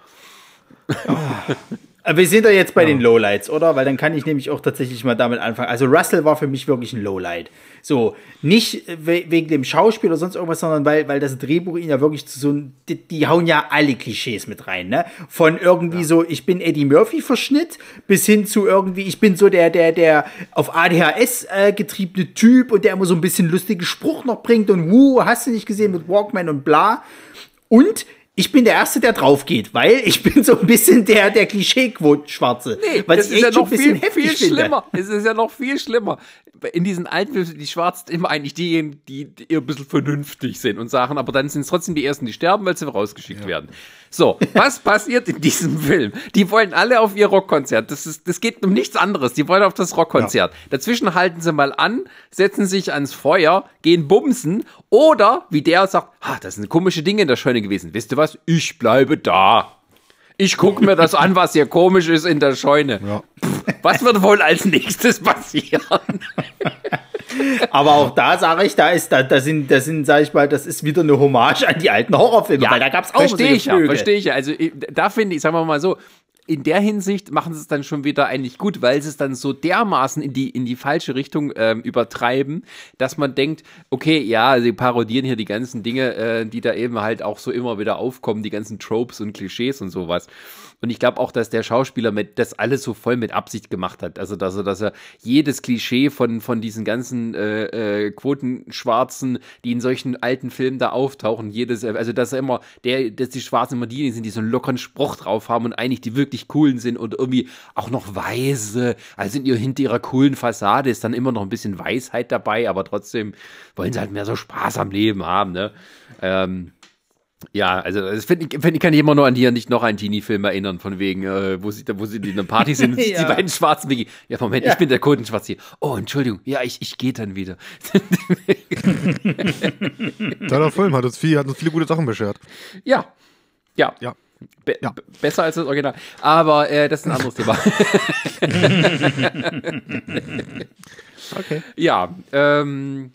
Aber Wir sind da jetzt bei den Lowlights, oder? Weil dann kann ich nämlich auch tatsächlich mal damit anfangen. Also Russell war für mich wirklich ein Lowlight. So, nicht we wegen dem Schauspiel oder sonst irgendwas, sondern weil, weil das Drehbuch ihn ja wirklich zu so die, die hauen ja alle Klischees mit rein, ne? Von irgendwie so, ich bin Eddie Murphy Verschnitt, bis hin zu irgendwie, ich bin so der, der, der auf ADHS äh, getriebene Typ und der immer so ein bisschen lustigen Spruch noch bringt und wuh, hast du nicht gesehen mit Walkman und bla. Und ich bin der Erste, der drauf geht, weil ich bin so ein bisschen der, der Klischee-Schwarze.
Nee,
was
das ist ja noch viel, viel schlimmer. Es ist ja noch viel schlimmer. In diesen alten Filmen, die Schwarzen immer eigentlich diejenigen, die, die eher ein bisschen vernünftig sind und sagen, aber dann sind es trotzdem die Ersten, die sterben, weil sie rausgeschickt werden. So, was passiert in diesem Film? Die wollen alle auf ihr Rockkonzert. Das, ist, das geht um nichts anderes. Die wollen auf das Rockkonzert. Dazwischen halten sie mal an, setzen sich ans Feuer, gehen bumsen oder, wie der sagt, ah, das sind komische Dinge in der Scheune gewesen. Wisst ihr was? Ich bleibe da. Ich gucke mir das an, was hier komisch ist in der Scheune.
Ja.
Was wird wohl als nächstes passieren?
Aber auch da sage ich, da ist, da, da sind, da sind, sag ich mal, das ist wieder eine Hommage an die alten Horrorfilme, weil da gab es auch
verstehe ich ja, verstehe ich ja. Also ich- da finde ich, sagen wir mal so, in der Hinsicht machen sie es dann schon wieder eigentlich gut, weil sie es dann so dermaßen in die, in die falsche Richtung ähm, übertreiben, dass man denkt, okay, ja, sie parodieren hier die ganzen Dinge, äh, die da eben halt auch so immer wieder aufkommen, die ganzen Tropes und Klischees und sowas. Und ich glaube auch, dass der Schauspieler mit, das alles so voll mit Absicht gemacht hat. Also, dass er, dass er jedes Klischee von, von diesen ganzen äh, äh, Quotenschwarzen, die in solchen alten Filmen da auftauchen, jedes, also dass er immer, der, dass die Schwarzen immer diejenigen sind, die so einen lockeren Spruch drauf haben und eigentlich die wirklich coolen sind und irgendwie auch noch weise, also in ihr, hinter ihrer coolen Fassade ist dann immer noch ein bisschen Weisheit dabei, aber trotzdem wollen sie halt mehr so Spaß am Leben haben, ne? Ähm, ja, also das finde ich, find, ich kann ich immer nur an die nicht noch einen Teenie-Film erinnern, von wegen, äh, wo sie, wo sie in einer Party sind und ja. die beiden Schwarzen Wiki. Ja, Moment, ja. ich bin der Kotenschwarz hier. Oh, Entschuldigung, ja, ich, ich gehe dann wieder.
Toller Film, hat uns, viel, hat uns viele gute Sachen beschert.
Ja, ja.
Ja.
Be ja. Besser als das Original. Aber äh, das ist ein anderes Thema. okay. Ja, ähm,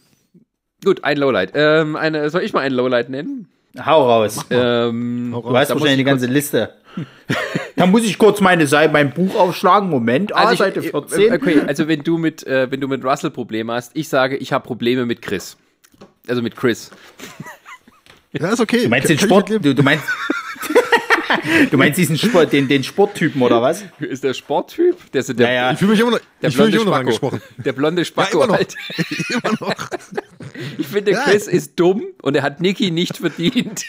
gut, ein Lowlight. Ähm, eine, soll ich mal ein Lowlight nennen?
Hau raus. Ähm, Hau raus. Du hast wahrscheinlich die ganze Liste. da muss ich kurz meine Seite, mein Buch aufschlagen. Moment, ah, also Seite 14.
Okay, also wenn du mit, äh, wenn du mit Russell Probleme hast, ich sage, ich habe Probleme mit Chris. Also mit Chris.
Ja, ist okay.
Du meinst den Sport, du, du meinst, du meinst diesen Sport, den, den Sporttypen oder was?
Ist der Sporttyp? Der ist der,
naja. Ich fühle mich immer noch, der ich blonde mich immer noch angesprochen.
Der blonde Spacko ja, immer halt. immer noch. Ich finde, ja. Chris ist dumm und er hat Niki nicht verdient.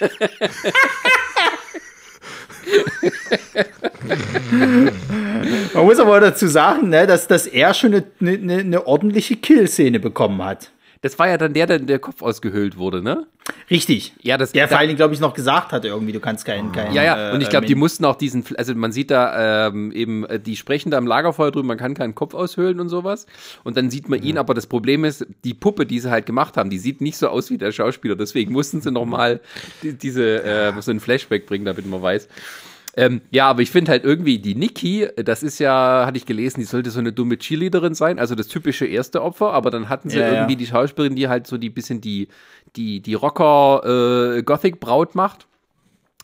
Man muss aber dazu sagen, ne, dass, dass er schon eine, eine, eine ordentliche Kill-Szene bekommen hat.
Das war ja dann der, der der Kopf ausgehöhlt wurde, ne?
Richtig.
Ja, das,
der vor allen Dingen, glaube ich, noch gesagt hatte irgendwie, du kannst keinen. Kein,
ja, ja, und ich glaube, äh, die mussten auch diesen, also man sieht da ähm, eben, äh, die sprechen da im Lagerfeuer drüber, man kann keinen Kopf aushöhlen und sowas. Und dann sieht man ihn, aber das Problem ist, die Puppe, die sie halt gemacht haben, die sieht nicht so aus wie der Schauspieler. Deswegen mussten sie nochmal die, diese, äh, so ein Flashback bringen, damit man weiß. Ähm, ja, aber ich finde halt irgendwie die Nikki, das ist ja, hatte ich gelesen, die sollte so eine dumme Cheerleaderin sein, also das typische erste Opfer, aber dann hatten sie ja, irgendwie ja. die Schauspielerin, die halt so die bisschen die, die, die Rocker äh, Gothic Braut macht.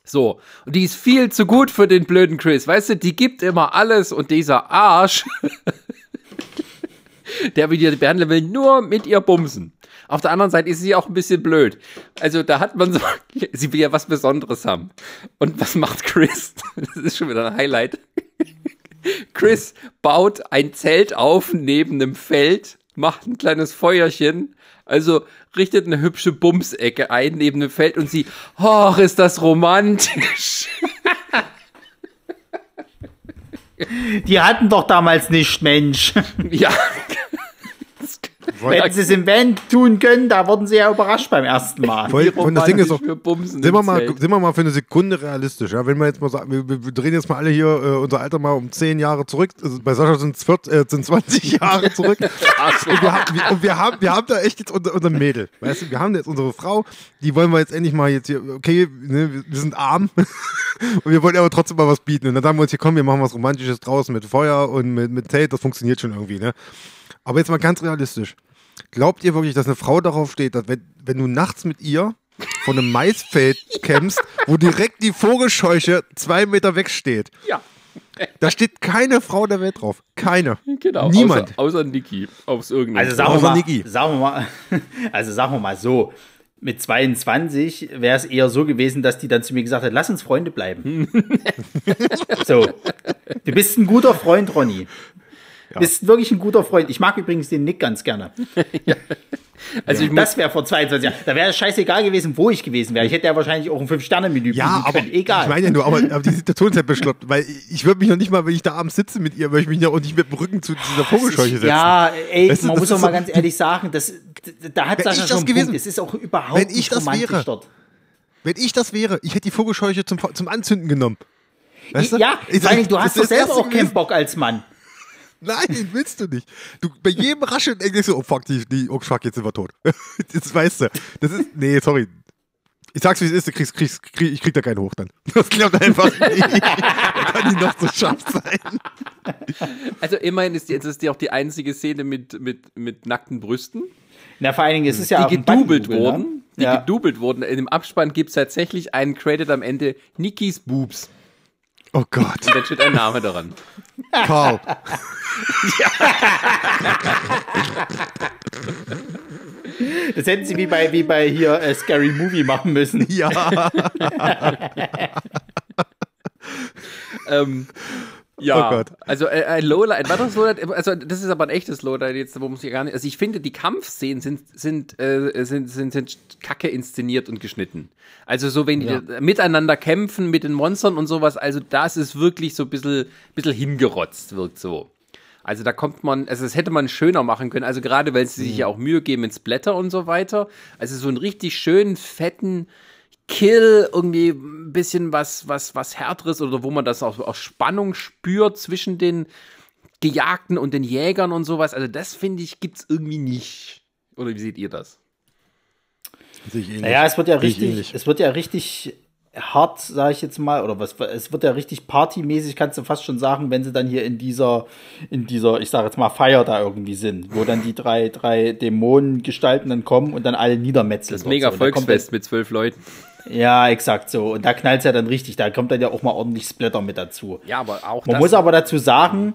So, und die ist viel zu gut für den blöden Chris, weißt du, die gibt immer alles und dieser Arsch, der wieder behandeln will, nur mit ihr bumsen. Auf der anderen Seite ist sie auch ein bisschen blöd. Also da hat man so, sie will ja was Besonderes haben. Und was macht Chris? Das ist schon wieder ein Highlight. Chris baut ein Zelt auf neben einem Feld, macht ein kleines Feuerchen, also richtet eine hübsche Bumsecke ein neben dem Feld und sie, oh, ist das romantisch.
Die hatten doch damals nicht, Mensch.
Ja,
wenn sie es im Van tun können, da wurden sie ja überrascht beim ersten Mal.
Voll, und das Ding ist auch, sind wir, mal, sind wir mal für eine Sekunde realistisch. Ja? Wenn wir jetzt mal sagen, wir, wir drehen jetzt mal alle hier äh, unser Alter mal um 10 Jahre zurück. Also bei Sascha sind es äh, 20 Jahre zurück. und, wir haben, wir, und wir, haben, wir haben da echt jetzt unser, unser Mädel. Weißt du, wir haben jetzt unsere Frau, die wollen wir jetzt endlich mal jetzt hier, okay, ne, wir sind arm und wir wollen aber trotzdem mal was bieten. Und dann sagen wir uns hier, komm, wir machen was Romantisches draußen mit Feuer und mit, mit Zelt, das funktioniert schon irgendwie. Ne? Aber jetzt mal ganz realistisch. Glaubt ihr wirklich, dass eine Frau darauf steht, dass wenn, wenn du nachts mit ihr von einem Maisfeld kämpfst, wo direkt die Vogelscheuche zwei Meter weg steht?
Ja.
Da steht keine Frau der Welt drauf. Keine.
Genau.
Niemand.
Außer, außer Niki. Aufs irgendein.
Also sagen wir, mal, sagen wir mal, also sagen wir mal so. Mit 22 wäre es eher so gewesen, dass die dann zu mir gesagt hat, lass uns Freunde bleiben. so. Du bist ein guter Freund, Ronny. Ja. Bist wirklich ein guter Freund. Ich mag übrigens den Nick ganz gerne. ja. Also ja. das wäre vor 22 Jahren. Da wäre es scheißegal gewesen, wo ich gewesen wäre. Ich hätte ja wahrscheinlich auch ein Fünf-Sterne-Menü
Ja, aber können. egal. Ich meine ja nur, aber, aber die Situation ist ja beschloppt, weil ich würde mich noch nicht mal, wenn ich da abends sitze mit ihr, würde ich mich ja auch nicht mit dem Rücken zu dieser Vogelscheuche setzen.
Ja, ey, weißt du, man muss doch mal ganz ehrlich sagen, das, da hat Sascha schon
gewesen,
Punkt. Es ist auch überhaupt
wenn ich nicht das wäre, dort. Wenn ich das wäre, ich hätte die Vogelscheuche zum, zum Anzünden genommen.
Weißt du? Ja, ich, vor allem, du hast doch selber auch keinen Bock als Mann.
Nein, willst du nicht. Du, bei jedem Rascheln denkst du, oh fuck, die, die, oh fuck, jetzt sind wir tot. Das weißt du. Das ist, nee, sorry. Ich sag's, wie es ist, du kriegst, kriegst, krieg, ich krieg da keinen hoch dann. Das klappt einfach nicht. da kann die noch so scharf sein.
Also immerhin ist jetzt ist die auch die einzige Szene mit, mit, mit nackten Brüsten.
Na, vor allen Dingen, es ist ja
die gedoubelt ne? wurden. Ne? Die ja. gedoubelt wurden. In dem Abspann gibt es tatsächlich einen Credit am Ende, Nikis Boobs.
Oh Gott.
Und da steht ein Name daran.
Karl.
Das hätten sie wie bei, wie bei hier äh, Scary Movie machen müssen.
Ja.
ähm, ja, oh Gott. also äh, ein Lowlight, ein weiteres Lowlight, also das ist aber ein echtes Lowlight jetzt, wo muss ich gar nicht, also ich finde, die Kampfszenen sind, sind, äh, sind, sind, sind kacke inszeniert und geschnitten. Also so, wenn ja. die miteinander kämpfen mit den Monstern und sowas, also das ist wirklich so ein bisschen, bisschen hingerotzt, wirkt so. Also da kommt man, also das hätte man schöner machen können, also gerade weil sie sich mhm. ja auch Mühe geben ins Blätter und so weiter. Also so einen richtig schönen, fetten, Kill, irgendwie ein bisschen was, was, was härteres oder wo man das auch aus Spannung spürt zwischen den Gejagten und den Jägern und sowas. Also das finde ich gibt's irgendwie nicht. Oder wie seht ihr das?
Naja, es wird ja richtig, es wird ja richtig hart, sage ich jetzt mal, oder was, es wird ja richtig partymäßig, kannst du fast schon sagen, wenn sie dann hier in dieser, in dieser, ich sage jetzt mal, Feier da irgendwie sind, wo dann die drei, drei Dämonengestalten dann kommen und dann alle niedermetzeln.
Das mega so. Volksfest mit zwölf Leuten.
Ja, exakt so. Und da knallt es ja dann richtig. Da kommt dann ja auch mal ordentlich Splatter mit dazu.
Ja, aber auch.
Man muss aber dazu sagen,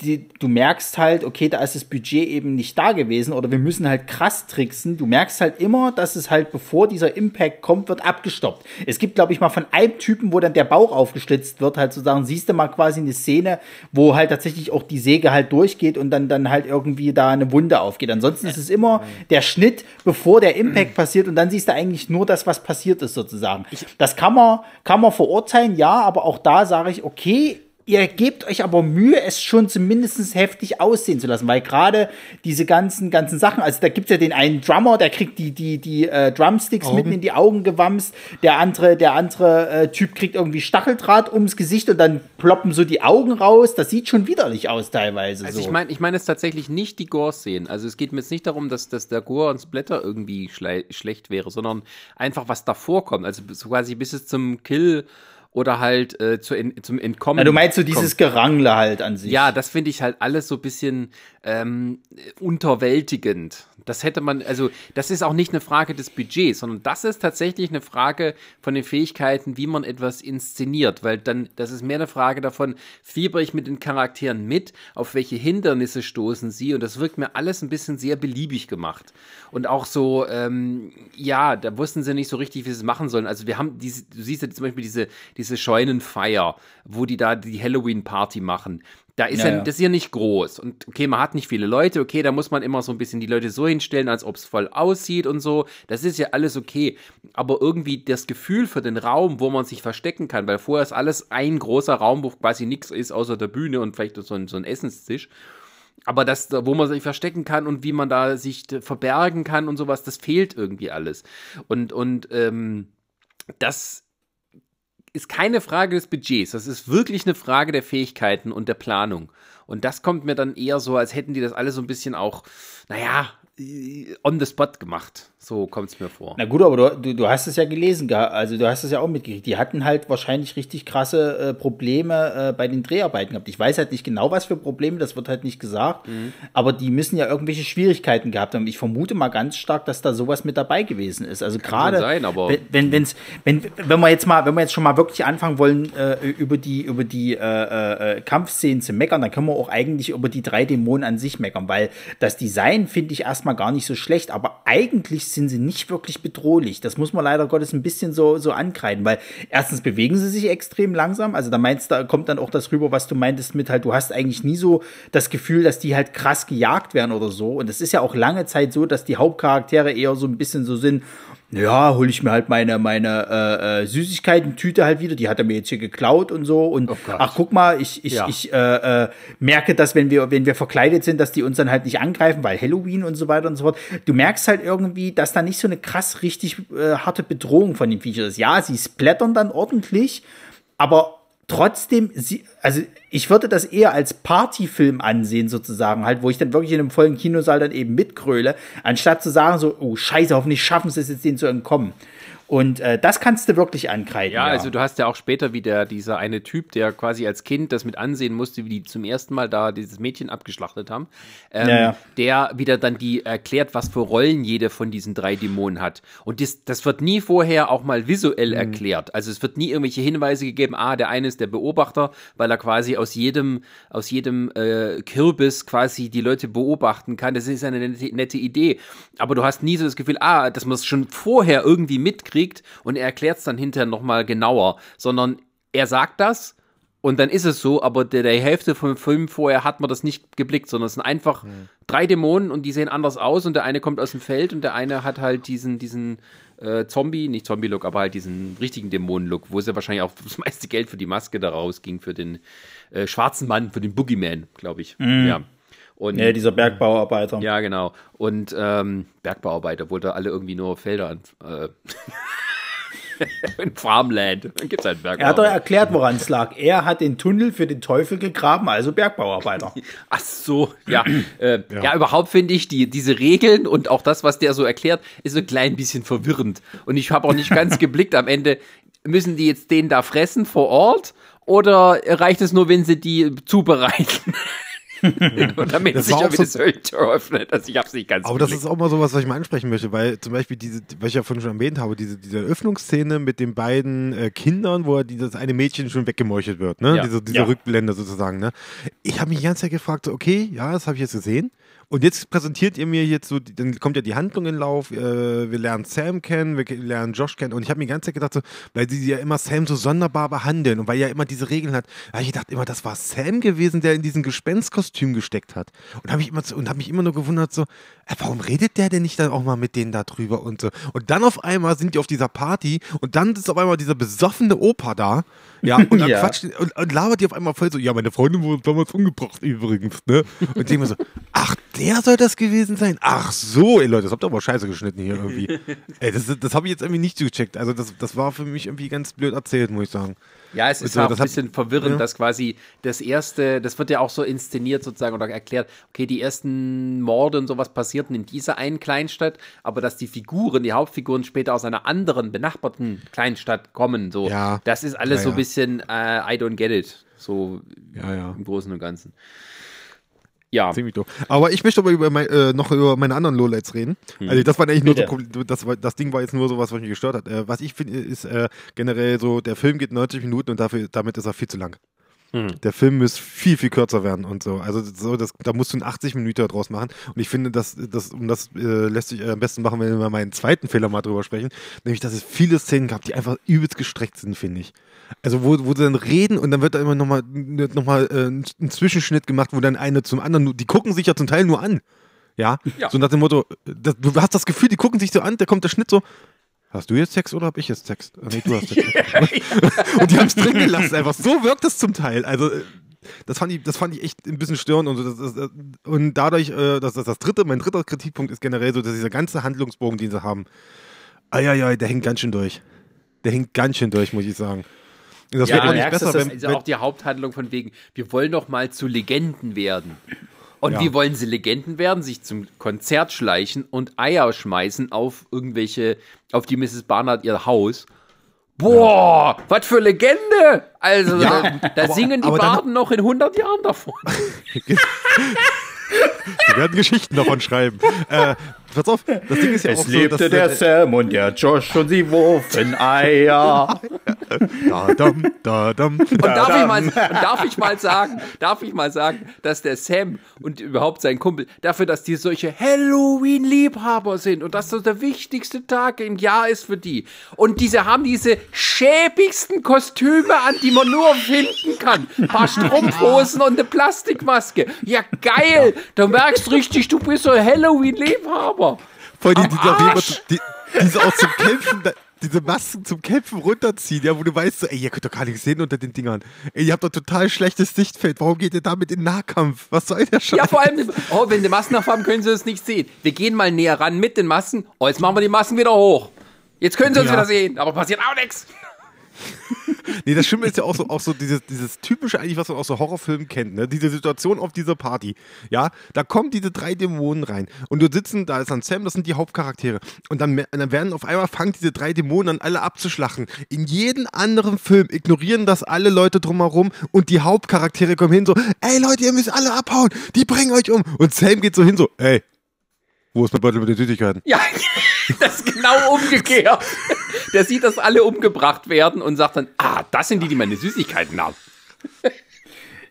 die, du merkst halt, okay, da ist das Budget eben nicht da gewesen oder wir müssen halt krass tricksen. Du merkst halt immer, dass es halt, bevor dieser Impact kommt, wird abgestoppt. Es gibt, glaube ich, mal von einem Typen, wo dann der Bauch aufgeschlitzt wird, halt sozusagen, siehst du mal quasi eine Szene, wo halt tatsächlich auch die Säge halt durchgeht und dann, dann halt irgendwie da eine Wunde aufgeht. Ansonsten ist es immer der Schnitt, bevor der Impact passiert und dann siehst du eigentlich nur das, was passiert ist, sozusagen. Das kann man, kann man verurteilen, ja, aber auch da sage ich, okay, ihr gebt euch aber Mühe, es schon zumindest heftig aussehen zu lassen, weil gerade diese ganzen, ganzen Sachen, also da gibt's ja den einen Drummer, der kriegt die, die, die äh, Drumsticks Augen. mitten in die Augen gewamst, der andere, der andere äh, Typ kriegt irgendwie Stacheldraht ums Gesicht und dann ploppen so die Augen raus. Das sieht schon widerlich aus teilweise.
Also
so.
ich meine, ich meine es tatsächlich nicht die Gore-Szenen. Also es geht mir jetzt nicht darum, dass, dass der Gore und Splatter irgendwie schlecht wäre, sondern einfach was davor kommt. Also so quasi bis es zum Kill oder halt äh, zu in, zum Entkommen. Ja,
du meinst so dieses Gerangle halt an sich.
Ja, das finde ich halt alles so ein bisschen ähm, unterwältigend. Das hätte man, also das ist auch nicht eine Frage des Budgets, sondern das ist tatsächlich eine Frage von den Fähigkeiten, wie man etwas inszeniert, weil dann, das ist mehr eine Frage davon, fieber ich mit den Charakteren mit, auf welche Hindernisse stoßen sie und das wirkt mir alles ein bisschen sehr beliebig gemacht. Und auch so, ähm, ja, da wussten sie nicht so richtig, wie sie es machen sollen. Also wir haben diese, du siehst ja zum Beispiel diese, diese Scheunenfeier, wo die da die Halloween-Party machen. Da ist ja, ja, das ist ja nicht groß. Und okay, man hat nicht viele Leute, okay, da muss man immer so ein bisschen die Leute so hinstellen, als ob es voll aussieht und so. Das ist ja alles okay. Aber irgendwie das Gefühl für den Raum, wo man sich verstecken kann, weil vorher ist alles ein großer Raum, wo quasi nichts ist außer der Bühne und vielleicht so ein, so ein Essenstisch. Aber das, wo man sich verstecken kann und wie man da sich verbergen kann und sowas, das fehlt irgendwie alles. Und, und ähm, das ist keine Frage des Budgets, das ist wirklich eine Frage der Fähigkeiten und der Planung. Und das kommt mir dann eher so, als hätten die das alle so ein bisschen auch, naja, on the spot gemacht. So kommt es mir vor.
Na gut, aber du, du hast es ja gelesen, also du hast es ja auch mitgekriegt. Die hatten halt wahrscheinlich richtig krasse äh, Probleme äh, bei den Dreharbeiten gehabt. Ich weiß halt nicht genau, was für Probleme, das wird halt nicht gesagt. Mhm. Aber die müssen ja irgendwelche Schwierigkeiten gehabt haben. Ich vermute mal ganz stark, dass da sowas mit dabei gewesen ist. Also gerade wenn, wenn, wenn, wenn wir jetzt mal, wenn wir jetzt schon mal wirklich anfangen wollen, äh, über die, über die äh, äh, Kampfszenen zu meckern, dann können wir auch eigentlich über die drei Dämonen an sich meckern, weil das Design finde ich erstmal gar nicht so schlecht, aber eigentlich sind sie nicht wirklich bedrohlich. Das muss man leider Gottes ein bisschen so, so ankreiden, weil erstens bewegen sie sich extrem langsam. Also da meinst da kommt dann auch das rüber, was du meintest mit halt, du hast eigentlich nie so das Gefühl, dass die halt krass gejagt werden oder so. Und es ist ja auch lange Zeit so, dass die Hauptcharaktere eher so ein bisschen so sind, ja, hole ich mir halt meine, meine äh, äh, Süßigkeiten-Tüte halt wieder. Die hat er mir jetzt hier geklaut und so. Und oh ach, guck mal, ich, ich, ja. ich äh, äh, merke, dass wenn wir, wenn wir verkleidet sind, dass die uns dann halt nicht angreifen, weil Halloween und so weiter und so fort. Du merkst halt irgendwie, dass da nicht so eine krass richtig äh, harte Bedrohung von den Viechern ist. Ja, sie splattern dann ordentlich, aber trotzdem, sie, also ich würde das eher als Partyfilm ansehen, sozusagen, halt, wo ich dann wirklich in einem vollen Kinosaal dann eben mitgröle, anstatt zu sagen, so, oh Scheiße, hoffentlich schaffen sie es jetzt, denen zu entkommen. Und äh, das kannst du wirklich ankreiden.
Ja, ja, also du hast ja auch später wieder dieser eine Typ, der quasi als Kind das mit ansehen musste, wie die zum ersten Mal da dieses Mädchen abgeschlachtet haben, ähm, ja, ja. der wieder dann die erklärt, was für Rollen jede von diesen drei Dämonen hat. Und das, das wird nie vorher auch mal visuell mhm. erklärt. Also es wird nie irgendwelche Hinweise gegeben, ah, der eine ist der Beobachter, weil er quasi aus jedem, aus jedem äh, Kürbis quasi die Leute beobachten kann. Das ist eine nette, nette Idee. Aber du hast nie so das Gefühl, ah, dass man es schon vorher irgendwie mitkriegt kriegt und er erklärt es dann hinterher nochmal genauer, sondern er sagt das Und dann ist es so, aber der, der Hälfte vom Film vorher hat man das nicht geblickt, sondern es sind einfach
Hm.
drei Dämonen und die sehen anders aus und der eine kommt aus dem Feld und der eine hat halt diesen, diesen äh, Zombie, nicht Zombie-Look, aber halt diesen richtigen Dämonen-Look, wo es ja wahrscheinlich auch das meiste Geld für die Maske daraus ging, für den äh, schwarzen Mann, für den Boogeyman, glaube ich. Ja. Und,
Ja, dieser Bergbauarbeiter.
ja, genau. Und ähm, Bergbauarbeiter, wo da alle irgendwie nur Felder an. Äh, in Farmland. Dann gibt es halt
Er hat doch erklärt, woran es lag. Er hat den Tunnel für den Teufel gegraben, also Bergbauarbeiter.
Ach so, ja. Äh, ja. überhaupt finde ich die, diese Regeln und auch das, was der so erklärt, ist so ein klein bisschen verwirrend. Und ich habe auch nicht ganz geblickt am Ende, müssen die jetzt den da fressen vor Ort oder reicht es nur, wenn sie die zubereiten? Und damit
Das auch
wieder
so-
das Höllentür öffnet. Also ich habe es nicht ganz
Aber das
geblickt.
ist auch mal sowas, was ich mal ansprechen möchte, weil zum Beispiel diese, was ich ja vorhin schon erwähnt habe, diese, diese Eröffnungsszene mit den beiden äh, Kindern, wo dieses eine Mädchen schon weggemeuchelt wird, ne?
Ja.
Diese, diese
Ja.
Rückblende sozusagen, ne? Ich habe mich die ganze Zeit gefragt, okay, ja, das habe ich jetzt gesehen. Und jetzt präsentiert ihr mir jetzt so, dann kommt ja die Handlung in Lauf, äh, wir lernen Sam kennen, wir lernen Josh kennen und ich habe mir die ganze Zeit gedacht, so, weil sie ja immer Sam so sonderbar behandeln und weil er ja immer diese Regeln hat, habe ich gedacht, immer, das war Sam gewesen, der in diesen Gespenstkostüm gesteckt hat. Und habe ich immer und habe mich immer nur gewundert, so, äh, warum redet der denn nicht dann auch mal mit denen da drüber und so. Und dann auf einmal sind die auf dieser Party und dann ist auf einmal dieser besoffene Opa da, ja, und dann
Ja.
quatscht und, und labert die auf einmal voll so, ja, meine Freundin wurde damals umgebracht übrigens, ne? Und ich denke mir so, ach, der soll das gewesen sein? Ach so, ey Leute, das habt ihr aber scheiße geschnitten hier irgendwie. ey, das, das habe ich jetzt irgendwie nicht gecheckt. Also das, das war für mich irgendwie ganz blöd erzählt, muss ich sagen.
Ja, es ist
Also,
auch ein
hat-
bisschen verwirrend,
ja.
dass quasi das erste, das wird ja auch so inszeniert sozusagen oder erklärt, okay, die ersten Morde und sowas passierten in dieser einen Kleinstadt, aber dass die Figuren, die Hauptfiguren später aus einer anderen benachbarten Kleinstadt kommen, so,
Ja.
das ist alles
Ja,
so ein bisschen äh, I don't get it, so im Großen und Ganzen. Ja,
Ziemlich doof. Aber ich möchte aber über mein, äh, noch über meine anderen Lowlights reden.
Hm.
Also das war eigentlich nur so, das, war, das Ding war jetzt nur so was, was mich gestört hat. Äh, was ich finde, ist äh, generell so, der Film geht 90 Minuten und dafür, damit ist er viel zu lang.
Hm.
Der Film muss viel, viel kürzer werden und so. Also so, das, da musst du einen 80 Minuten draus machen. Und ich finde, das, das, und das äh, lässt sich äh, am besten machen, wenn wir mal meinen zweiten Fehler mal drüber sprechen. Nämlich, dass es viele Szenen gab, die einfach übelst gestreckt sind, finde ich. Also wo, wo sie dann reden und dann wird da immer nochmal noch mal, äh, ein Zwischenschnitt gemacht, wo dann eine zum anderen, nur- die gucken sich ja zum Teil nur an. Ja,
Ja.
so nach dem Motto, das, du hast das Gefühl, die gucken sich so an, da kommt der Schnitt so, hast du jetzt Text oder hab ich jetzt Text? Ah, nee, du hast Text. und die haben es drin gelassen, einfach so wirkt es zum Teil. Also äh, das fand ich, das fand ich echt ein bisschen störend und so. Das, das, und dadurch, äh, das das dritte, mein dritter Kritikpunkt ist generell so, dass dieser ganze Handlungsbogen, den sie haben, ja, der hängt ganz schön durch. Der hängt ganz schön durch, muss ich sagen. Und das
ja,
wird auch nicht
merkst,
besser,
dass
wenn,
das ist ja auch die Haupthandlung von wegen, wir wollen doch mal zu Legenden werden. Und
Ja.
wie wollen sie Legenden werden? Sich zum Konzert schleichen und Eier schmeißen auf irgendwelche, auf die Mrs. Barnard ihr Haus. Boah, was für Legende! Also,
Ja,
da, da
aber-
singen die Barden noch in 100 Jahren davon.
Sie werden Geschichten davon schreiben. Äh, pass auf, das Ding ist ja auch
Es
so,
lebte
dass,
der
äh,
Sam und der Josh und sie wurfen Eier.
da, dam, da, dam.
Und darf ich, mal, darf ich mal sagen, darf ich mal sagen, dass der Sam und überhaupt sein Kumpel dafür, dass die solche Halloween-Liebhaber sind und dass das der wichtigste Tag im Jahr ist für die. Und diese haben diese schäbigsten Kostüme an, die man nur finden kann. Ein paar Strumpfhosen und eine Plastikmaske. Ja, geil. Du merkst richtig, du bist so ein Halloween-Liebhaber.
Voll die,
Am
dieser Weber,
Arsch.
die, diese auch zum Kämpfen, diese Masken zum Kämpfen runterziehen, ja, wo du weißt, so, ey, ihr könnt doch gar nichts sehen unter den Dingern. Ey, ihr habt doch total schlechtes Sichtfeld. Warum geht ihr damit in Nahkampf? Was soll der Scheiß?
Ja, vor allem, oh, wenn die Masken auf haben, können sie es nicht sehen. Wir gehen mal näher ran mit den Masken. Oh, jetzt machen wir die Masken wieder hoch. Jetzt können sie uns
Ja.
wieder sehen, aber passiert auch nichts.
Nee, das Schlimme ist ja auch so, auch so dieses, dieses typische eigentlich, was man aus so Horrorfilmen kennt, ne? Diese Situation auf dieser Party. Ja, da kommen diese drei Dämonen rein und du sitzen, da ist dann Sam, das sind die Hauptcharaktere. Und dann, dann werden auf einmal fangen diese drei Dämonen an, alle abzuschlachten. In jedem anderen Film ignorieren das alle Leute drumherum und die Hauptcharaktere kommen hin so, ey Leute, ihr müsst alle abhauen, die bringen euch um. Und Sam geht so hin so, ey, wo ist mein Beutel mit den Süßigkeiten?
Ja, das ist genau umgekehrt. Der sieht, dass alle umgebracht werden und sagt dann, ah, das sind die, die meine Süßigkeiten haben.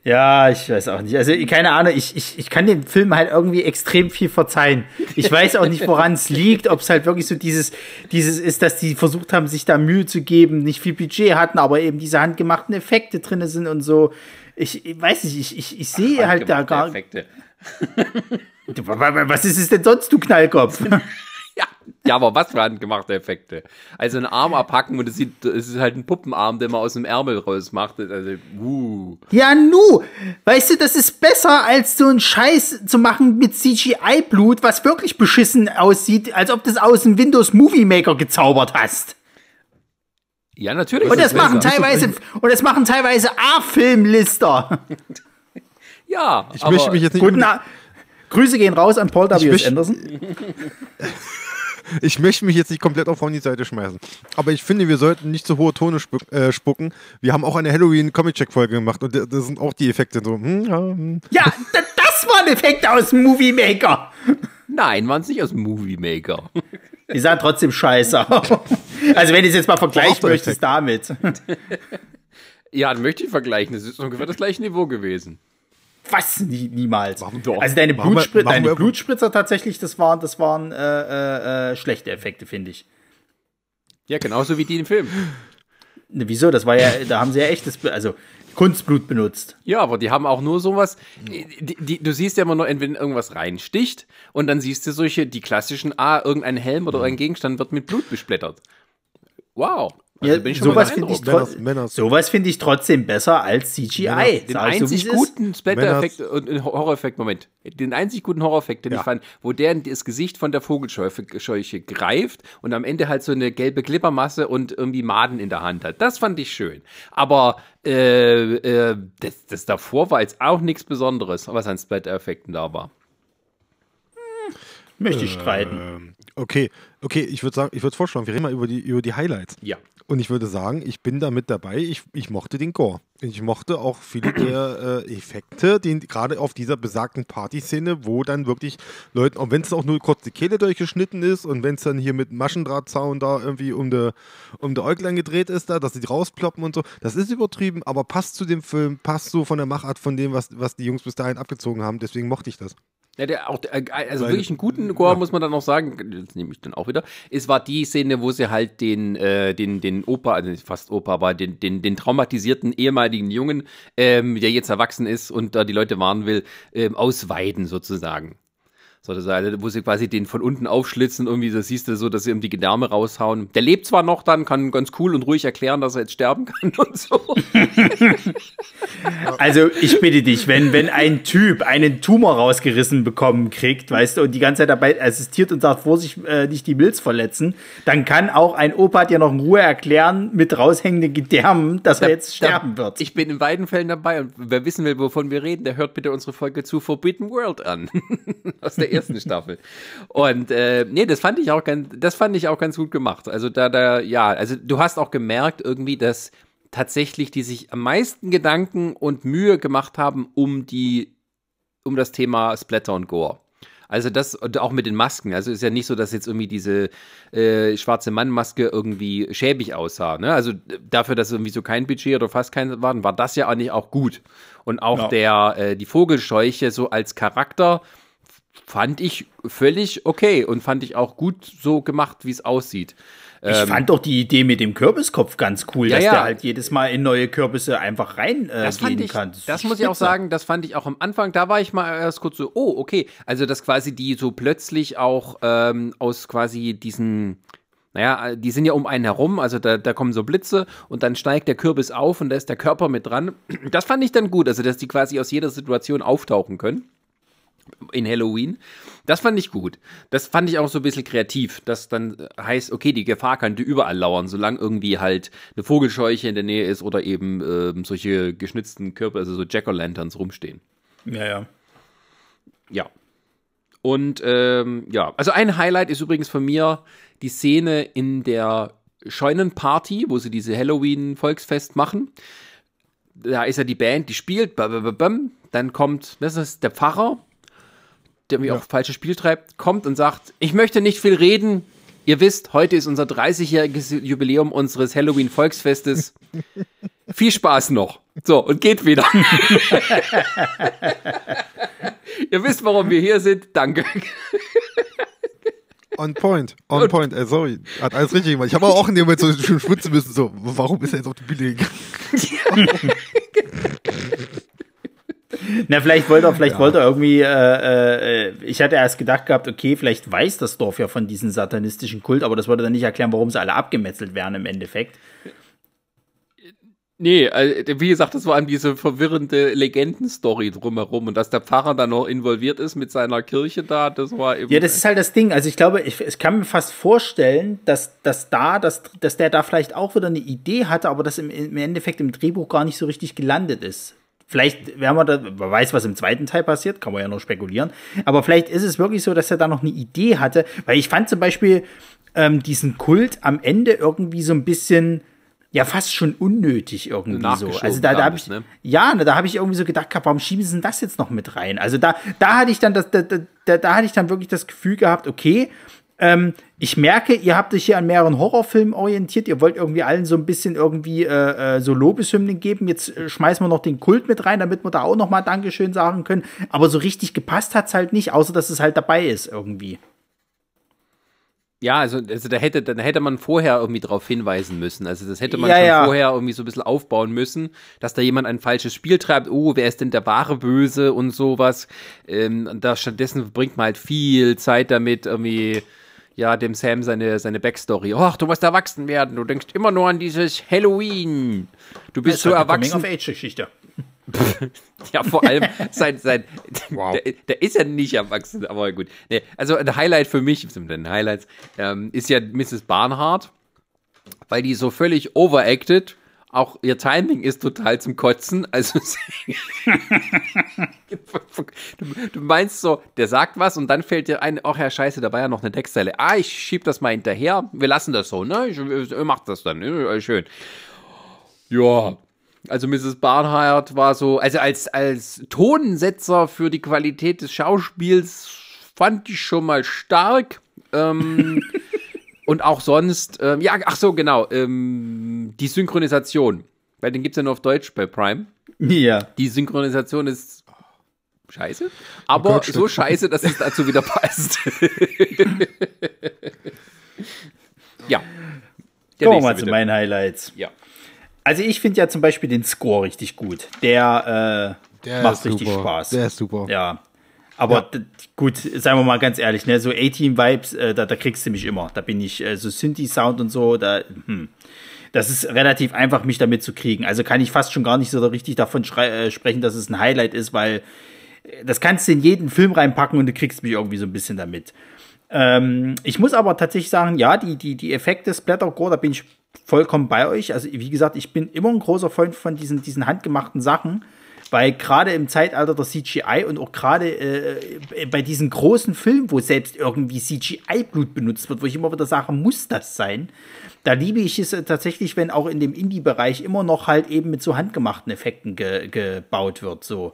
Ja, ich weiß auch nicht. Also, keine Ahnung, ich, ich, ich kann dem Film halt irgendwie extrem viel verzeihen. Ich weiß auch nicht, woran es liegt, ob es halt wirklich so dieses, dieses ist, dass die versucht haben, sich da Mühe zu geben, nicht viel Budget hatten, aber eben diese handgemachten Effekte drin sind und so. Ich, ich weiß nicht, ich, ich, ich sehe halt da gar. Effekte. Was ist es denn sonst, du Knallkopf?
Ja, ja, aber was für handgemachte Effekte. Also einen Arm abhacken und es, sieht, es ist halt ein Puppenarm, den man aus dem Ärmel raus macht. Also, uh.
Ja, nu, weißt du, das ist besser als so ein Scheiß zu machen mit CGI-Blut, was wirklich beschissen aussieht, als ob du das aus dem Windows Movie Maker gezaubert hast.
Ja, natürlich.
Und das machen teilweise, und das machen teilweise A-Filmlister.
ja,
ich möchte mich jetzt nicht.
Guten Grüße gehen raus an Paul W. Anderson.
ich möchte mich jetzt nicht komplett auf die Seite schmeißen. Aber ich finde, wir sollten nicht so hohe Tone spuck, äh, spucken. Wir haben auch eine Halloween-Comic-Check-Folge gemacht und da sind auch die Effekte so. Hm,
ja, hm. ja das war ein Effekt aus dem Movie Maker.
Nein, waren es nicht aus dem Movie Maker.
Die sahen trotzdem scheiße aus. Also, wenn du es jetzt mal vergleichen möchtest damit.
Ja, dann möchte ich vergleichen. Das ist ungefähr das gleiche Niveau gewesen.
Was? Nie, niemals. Doch? Also deine, Blutspritzer, deine Blutspritzer tatsächlich, das waren, das waren äh, äh, äh, schlechte Effekte, finde ich.
Ja, genauso wie die im Film.
Ne, wieso? Das war ja, da haben sie ja echtes, also Kunstblut benutzt.
Ja, aber die haben auch nur sowas. Die, die, du siehst ja immer nur, entweder irgendwas reinsticht und dann siehst du solche, die klassischen, ah, irgendein Helm oder ein Gegenstand wird mit Blut besplittert. Wow.
Also ja, sowas finde ich, sowas find ich trotzdem besser als CGI. Männer,
den einzig so, guten Splatter-Effekt und Horror-Effekt, Moment, den einzig guten Horror-Effekt, den ja. ich fand, wo der das Gesicht von der Vogelscheuche greift und am Ende halt so eine gelbe Glibbermasse und irgendwie Maden in der Hand hat. Das fand ich schön. Aber äh, äh, das, das davor war jetzt auch nichts Besonderes, was an Splatter-Effekten da war.
Hm, möchte ich streiten.
Ähm, okay, okay, ich würde sagen, ich würde vorschlagen, wir reden mal über die, über die Highlights.
Ja.
Und ich würde sagen, ich bin da mit dabei. Ich, ich mochte den Gore. Ich mochte auch viele der äh, Effekte, die gerade auf dieser besagten Partyszene, wo dann wirklich Leute, auch wenn es auch nur kurz die Kehle durchgeschnitten ist und wenn es dann hier mit Maschendrahtzaun da irgendwie um der um der Äuglein gedreht ist, da, dass sie rausploppen und so, das ist übertrieben, aber passt zu dem Film, passt so von der Machart von dem, was, was die Jungs bis dahin abgezogen haben. Deswegen mochte ich das.
Ja, der auch, äh, also Weil, wirklich einen guten Gore, ja. muss man dann auch sagen, das nehme ich dann auch wieder. Es war die Szene, wo sie halt den, äh, den, den Opa, also fast Opa, aber den, den, den traumatisierten ehemaligen Jungen, ähm, der jetzt erwachsen ist und da die Leute warnen will, ähm, ausweiden sozusagen sozusagen, wo sie quasi den von unten aufschlitzen, irgendwie, das siehst du so, dass sie ihm die Gedärme raushauen. Der lebt zwar noch dann, kann ganz cool und ruhig erklären, dass er jetzt sterben kann und so.
also, ich bitte dich, wenn, wenn ein Typ einen Tumor rausgerissen bekommen kriegt, weißt du, und die ganze Zeit dabei assistiert und sagt, Vorsicht, äh, nicht die Milz verletzen, dann kann auch ein Opa dir noch in Ruhe erklären, mit raushängenden Gedärmen, dass da, er jetzt sterben da, wird.
Ich bin in beiden Fällen dabei und wer wissen will, wovon wir reden, der hört bitte unsere Folge zu Forbidden World an. Aus der ersten Staffel. Und äh, nee, das fand ich auch ganz, das fand ich auch ganz gut gemacht. Also da, da, ja, also du hast auch gemerkt irgendwie, dass tatsächlich die sich am meisten Gedanken und Mühe gemacht haben um die, um das Thema Splatter und Gore. Also das und auch mit den Masken. Also ist ja nicht so, dass jetzt irgendwie diese äh, schwarze Mannmaske irgendwie schäbig aussah. Ne? Also dafür, dass irgendwie so kein Budget oder fast kein waren, war das ja eigentlich auch gut. Und auch ja. der äh, die Vogelscheuche so als Charakter fand ich völlig okay und fand ich auch gut so gemacht, wie es aussieht.
Ich ähm, fand doch die Idee mit dem Kürbiskopf ganz cool, ja, dass ja. der halt jedes Mal in neue Kürbisse einfach rein äh, das gehen
ich,
kann.
Das, das muss ich auch sagen, das fand ich auch am Anfang, da war ich mal erst kurz so, oh, okay. Also, dass quasi die so plötzlich auch ähm, aus quasi diesen, naja, die sind ja um einen herum, also da, da kommen so Blitze und dann steigt der Kürbis auf und da ist der Körper mit dran. Das fand ich dann gut, also dass die quasi aus jeder Situation auftauchen können in Halloween. Das fand ich gut. Das fand ich auch so ein bisschen kreativ. Das dann heißt, okay, die Gefahr könnte überall lauern, solange irgendwie halt eine Vogelscheuche in der Nähe ist oder eben ähm, solche geschnitzten Körper, also so Jack-O-Lanterns rumstehen.
Ja, ja.
Ja. Und ähm, ja, also ein Highlight ist übrigens von mir die Szene in der Scheunenparty, wo sie diese Halloween-Volksfest machen. Da ist ja die Band, die spielt, dann kommt, das ist der Pfarrer, der mir ja. auch falsches Spiel treibt, kommt und sagt, ich möchte nicht viel reden. Ihr wisst, heute ist unser 30-jähriges Jubiläum unseres Halloween-Volksfestes. viel Spaß noch. So, und geht wieder. Ihr wisst, warum wir hier sind. Danke.
On point, on point, äh, sorry, hat alles richtig gemacht. Ich habe auch in dem Moment so schon schwitzen müssen, so, warum ist er jetzt auf die Bühne gegangen?
Na, vielleicht wollte er, vielleicht ja. wollte er irgendwie, äh, äh, ich hatte erst gedacht gehabt, okay, vielleicht weiß das Dorf ja von diesem satanistischen Kult, aber das würde dann nicht erklären, warum sie alle abgemetzelt werden im Endeffekt.
Nee, also, wie gesagt, das war an diese verwirrende Legendenstory drumherum und dass der Pfarrer dann noch involviert ist mit seiner Kirche da, das war
eben. Ja, das ist halt das Ding. Also ich glaube, ich, ich kann mir fast vorstellen, dass, dass da, dass, dass der da vielleicht auch wieder eine Idee hatte, aber das im, im Endeffekt im Drehbuch gar nicht so richtig gelandet ist. Vielleicht werden wir da, man weiß, was im zweiten Teil passiert, kann man ja noch spekulieren. Aber vielleicht ist es wirklich so, dass er da noch eine Idee hatte, weil ich fand zum Beispiel ähm, diesen Kult am Ende irgendwie so ein bisschen ja fast schon unnötig irgendwie so. Also da, da habe ich ne? ja, da habe ich irgendwie so gedacht, warum schieben sie denn das jetzt noch mit rein? Also da, da hatte ich dann das, da, da, da hatte ich dann wirklich das Gefühl gehabt, okay, ähm, ich merke, ihr habt euch hier an mehreren Horrorfilmen orientiert. Ihr wollt irgendwie allen so ein bisschen irgendwie äh, äh, so Lobeshymnen geben. Jetzt äh, schmeißen wir noch den Kult mit rein, damit wir da auch noch mal Dankeschön sagen können. Aber so richtig gepasst hat es halt nicht, außer dass es halt dabei ist irgendwie.
Ja, also, also da hätte, da hätte man vorher irgendwie drauf hinweisen müssen. Also das hätte man ja, schon ja. vorher irgendwie so ein bisschen aufbauen müssen, dass da jemand ein falsches Spiel treibt. Oh, wer ist denn der wahre Böse und sowas. Ähm, und da stattdessen bringt man halt viel Zeit damit, irgendwie, ja, dem Sam seine, seine Backstory. Ach, du musst erwachsen werden. Du denkst immer nur an dieses Halloween. Du bist so halt erwachsen.
Coming-of-Age-Geschichte.
ja, vor allem sein, sein wow. der, der, ist ja nicht erwachsen, aber gut. Nee, also ein Highlight für mich, ein Highlights, ähm, ist ja Mrs. Barnhart, weil die so völlig overacted. Auch ihr Timing ist total zum Kotzen. Also du, du, meinst so, der sagt was und dann fällt dir ein, ach ja, scheiße, da war ja noch eine Textzeile. Ah, ich schieb das mal hinterher. Wir lassen das so, ne? Ich, ich mach das dann. Schön. Ja, also Mrs. Barnhart war so, also als, als Tonsetzer für die Qualität des Schauspiels fand ich schon mal stark. Ähm, und auch sonst, ähm, ja, ach so, genau, ähm, die Synchronisation. Weil den gibt es ja nur auf Deutsch bei Prime.
Ja.
Die Synchronisation ist scheiße, aber oh Gott, so scheiße, dass es dazu wieder passt. ja.
Kommen wir mal zu meinen Highlights.
Ja.
Also ich finde ja zum Beispiel den Score richtig gut. Der, äh, der macht richtig
super.
Spaß.
Der ist super.
Ja. Aber ja. gut, seien wir mal ganz ehrlich, ne, so 18-Vibes, äh, da, da kriegst du mich immer. Da bin ich, äh, so Synthi-Sound und so, da, hm. Das ist relativ einfach, mich damit zu kriegen. Also kann ich fast schon gar nicht so richtig davon äh, sprechen, dass es ein Highlight ist, weil äh, das kannst du in jeden Film reinpacken und du kriegst mich irgendwie so ein bisschen damit. Ähm, ich muss aber tatsächlich sagen, ja, die, die, die Effekte Splattercore, da bin ich vollkommen bei euch. Also, wie gesagt, ich bin immer ein großer Freund von diesen, diesen handgemachten Sachen, weil gerade im Zeitalter der CGI und auch gerade äh, bei diesen großen Filmen, wo selbst irgendwie CGI-Blut benutzt wird, wo ich immer wieder sage, muss das sein? Da liebe ich es äh, tatsächlich, wenn auch in dem Indie-Bereich immer noch halt eben mit so handgemachten Effekten ge gebaut wird, so.